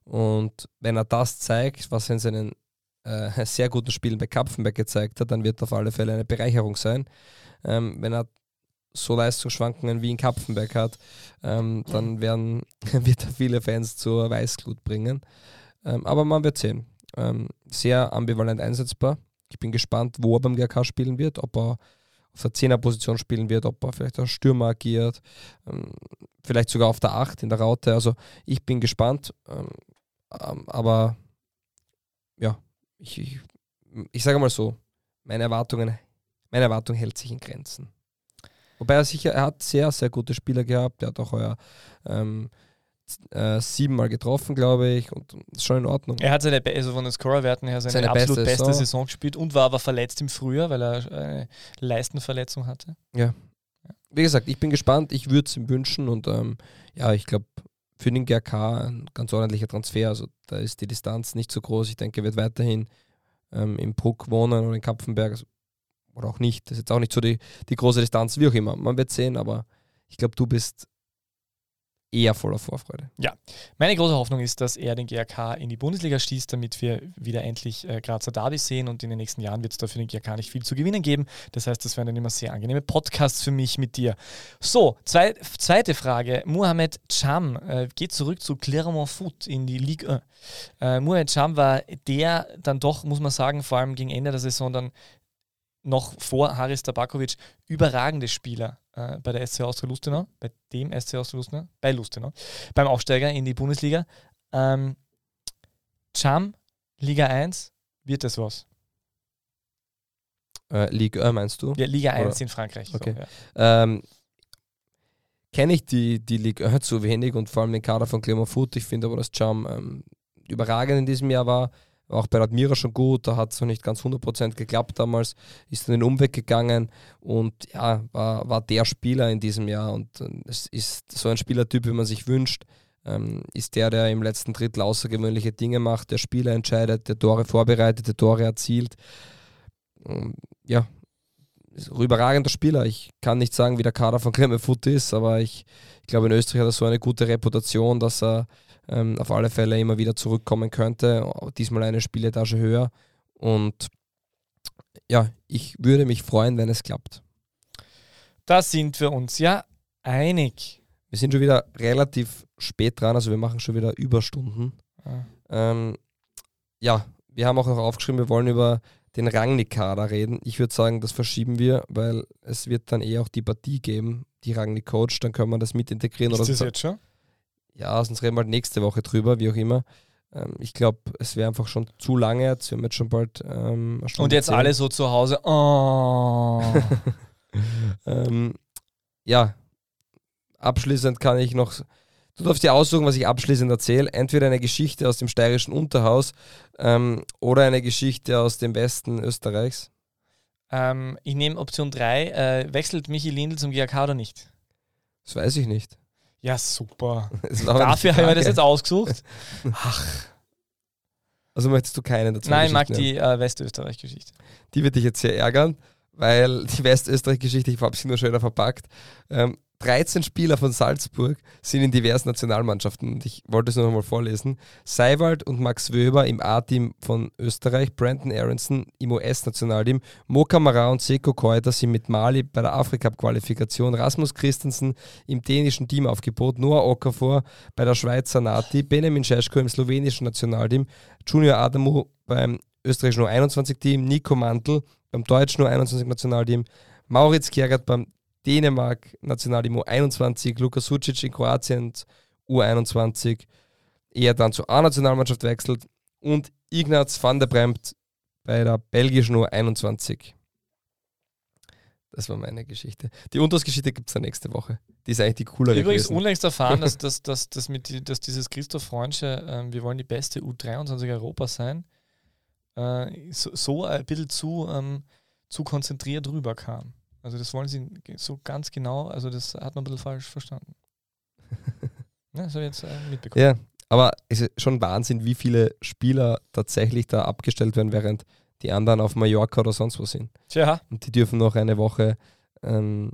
Und wenn er das zeigt, was er in seinen äh, sehr guten Spielen bei Kapfenberg gezeigt hat, dann wird auf alle Fälle eine Bereicherung sein. Ähm, wenn er so Leistungsschwankungen wie in Kapfenberg hat, ähm, dann werden, wird er viele Fans zur Weißglut bringen. Ähm, aber man wird sehen. Ähm, sehr ambivalent einsetzbar. Ich bin gespannt, wo er beim GK spielen wird, ob er auf der 10er-Position spielen wird, ob er vielleicht als Stürmer agiert, ähm, vielleicht sogar auf der 8 in der Raute. Also ich bin gespannt. Ähm, ähm, aber ja, ich, ich, ich sage mal so, meine Erwartungen, meine Erwartung hält sich in Grenzen. Wobei er sicher, er hat sehr, sehr gute Spieler gehabt. Er hat auch euer ähm, äh, siebenmal getroffen, glaube ich. Und ist schon in Ordnung. Er hat seine, also von den Scorerwerten her seine, Seine absolut beste beste, Saison. Gespielt und war aber verletzt im Frühjahr, weil er eine Leistenverletzung hatte. Wie gesagt, ich bin gespannt. Ich würde es ihm wünschen. Und ähm, ja, ich glaube, für den GRK ein ganz ordentlicher Transfer. Also da ist die Distanz nicht so groß. Ich denke, er wird weiterhin ähm, im Bruck wohnen oder in Kapfenberg. Also, oder auch nicht. Das ist jetzt auch nicht so die, die große Distanz, wie auch immer. Man wird sehen, aber ich glaube, du bist eher voller Vorfreude. Meine große Hoffnung ist, dass er den GRK in die Bundesliga stieß, damit wir wieder endlich äh, Grazer Derby sehen und in den nächsten Jahren wird es da für den GRK nicht viel zu gewinnen geben. Das heißt, das werden dann immer sehr angenehme Podcasts für mich mit dir. So, zwei, zweite Frage. Mohamed Cham äh, geht zurück zu Clermont Foot in die Ligue 1. Äh, Mohamed Cham war der dann doch, muss man sagen, vor allem gegen Ende der Saison dann noch vor Haris Tabakovic überragende Spieler äh, bei der SC Austria Lustenau, bei dem SC Austria Lustenau, bei Lustenau, beim Aufsteiger in die Bundesliga. Ähm, Cham, Liga 1, wird das was? Äh, Ligue 1 meinst du? Ja, Liga 1 Oder- in Frankreich. Okay. So, ja. Ähm, Kenne ich die, die Ligue 1 zu wenig und vor allem den Kader von Clermont Foot. Ich finde aber, dass Cham ähm, überragend in diesem Jahr war. Auch bei Admira schon gut, da hat es noch nicht ganz 100% geklappt damals, ist dann den Umweg gegangen und ja, war, war der Spieler in diesem Jahr und äh, es ist so ein Spielertyp, wie man sich wünscht. ähm, ist der, der im letzten Drittel außergewöhnliche Dinge macht, der Spieler entscheidet, der Tore vorbereitet, der Tore erzielt. Ähm, ja, überragender Spieler. Ich kann nicht sagen, wie der Kader von Kremmelfoot ist, aber ich, ich glaube, in Österreich hat er so eine gute Reputation, dass er ähm, auf alle Fälle immer wieder zurückkommen könnte. Diesmal eine Spieletage höher. Und ja, ich würde mich freuen, wenn es klappt. Da sind wir uns ja einig. Wir sind schon wieder relativ spät dran, also wir machen schon wieder Überstunden. Ah. Ähm, ja, wir haben auch noch aufgeschrieben, wir wollen über den Rangnick-Kader reden. Ich würde sagen, das verschieben wir, weil es wird dann eher auch die Partie geben, die Rangnick coach, dann können wir das mit integrieren. Ist das jetzt schon? Ja, sonst reden wir halt nächste Woche drüber, wie auch immer. Ähm, ich glaube, es wäre einfach schon zu lange jetzt. Wir haben jetzt schon bald ähm, Und jetzt alle so zu Hause. Oh. ähm, ja, abschließend kann ich noch. Du darfst dir aussuchen, was ich abschließend erzähle. Entweder eine Geschichte aus dem steirischen Unterhaus ähm, oder eine Geschichte aus dem Westen Österreichs. ähm, ich nehme Option 3. Äh, wechselt Michi Lindl zum GAK oder nicht? Das weiß ich nicht. Ja, super. Das Dafür haben wir das Frage. jetzt ausgesucht. Also möchtest du keine dazu? Nein, ich mag die äh, Westösterreich-Geschichte. Die wird dich jetzt sehr ärgern, weil die Westösterreich-Geschichte, ich habe sie nur schöner verpackt. Ähm, 13 Spieler von Salzburg sind in diversen Nationalmannschaften und ich wollte es noch mal vorlesen. Seiwald und Max Wöber im A-Team von Österreich, Brandon Aronson im US-Nationalteam, Mo Kamara und Seko Koita sind mit Mali bei der Afrika-Qualifikation, Rasmus Christensen im dänischen Teamaufgebot, Noah Okafor bei der Schweizer Nati, Benjamin Scheschko im slowenischen Nationalteam, Junior Adamu beim österreichischen U21-Team, Nico Mantel beim deutschen U21-Nationalteam, Mauritz Kjærgaard beim Dänemark Nationalteam U21, Lukas Sucic in Kroatien U21, er dann zur A-Nationalmannschaft wechselt und Ignaz van der Bremt bei der belgischen U21. Das war meine Geschichte. Die Untersgeschichte gibt es dann nächste Woche. Die ist eigentlich die coolere Übrigens gewesen. unlängst erfahren, dass, dass, dass, dass, mit, dass dieses Christoph Freundsche, ähm, wir wollen die beste U23 Europa sein, äh, so, so ein bisschen zu, ähm, zu konzentriert rüberkam. Also das wollen sie so ganz genau, also das hat man ein bisschen falsch verstanden. Ja, das habe ich jetzt äh, mitbekommen. Ja, aber es ist schon Wahnsinn, wie viele Spieler tatsächlich da abgestellt werden, während die anderen auf Mallorca oder sonst wo sind. Tja, Und die dürfen noch eine Woche ähm,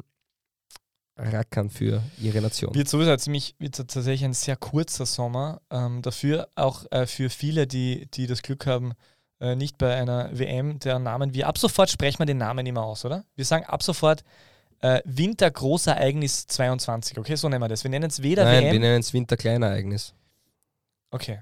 rackern für ihre Nation. wird sowieso ziemlich, wird tatsächlich ein sehr kurzer Sommer. Ähm, dafür auch äh, für viele, die, die das Glück haben, äh, nicht bei einer WM, deren Namen wir ab sofort sprechen wir den Namen immer aus, oder? Wir sagen ab sofort äh, Winter-Großereignis 22, okay? So nennen wir das. Wir nennen es weder Nein, wir WM. nennen es Winterkleinereignis. Okay.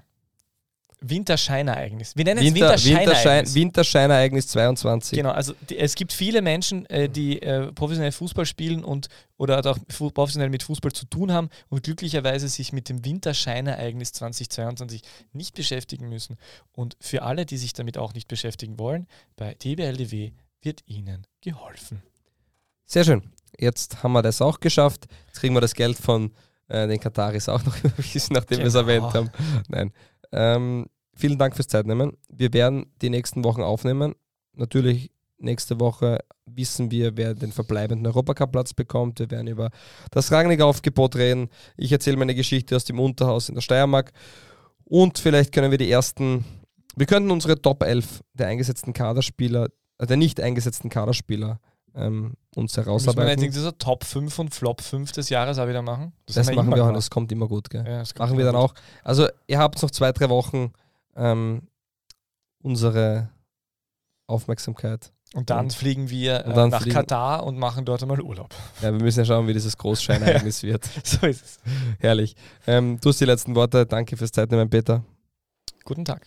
Winterscheinereignis. Wir nennen es Winter, Winterscheinereignis. Winterschein, Winterscheinereignis 22. Genau, also die, es gibt viele Menschen, äh, die äh, professionell Fußball spielen und oder auch professionell mit Fußball zu tun haben und glücklicherweise sich mit dem Winterscheinereignis 2022 nicht beschäftigen müssen. Und für alle, die sich damit auch nicht beschäftigen wollen, bei DBLDW wird ihnen geholfen. Sehr schön. Jetzt haben wir das auch geschafft. Jetzt kriegen wir das Geld von äh, den Kataris auch noch überwiesen, nachdem wir es Genau. erwähnt haben. Nein. Ähm, vielen Dank fürs Zeitnehmen. Wir werden die nächsten Wochen aufnehmen. Natürlich nächste Woche wissen wir, wer den verbleibenden Europacup-Platz bekommt. Wir werden über das Rangnick-Aufgebot reden. Ich erzähle meine Geschichte aus dem Unterhaus in der Steiermark. Und vielleicht können wir die ersten, wir könnten unsere Top 11 der eingesetzten Kaderspieler, äh, der nicht eingesetzten Kaderspieler ähm, uns Müssen wir herausarbeiten. nicht diese Top 5 und Flop 5 des Jahres auch wieder machen? Das, haben machen immer wir auch, gemacht. das kommt immer gut. Gell? Ja, das machen wir dann gut. auch. Also ihr habt noch zwei, drei Wochen ähm, unsere Aufmerksamkeit. Und dann Und- fliegen wir äh, dann nach fliegen- Katar und machen dort einmal Urlaub. Ja, wir müssen ja schauen, wie dieses Großscheinereignis wird. So ist es. Herrlich. Ähm, du hast die letzten Worte. Danke fürs Zeitnehmen, Peter. Guten Tag.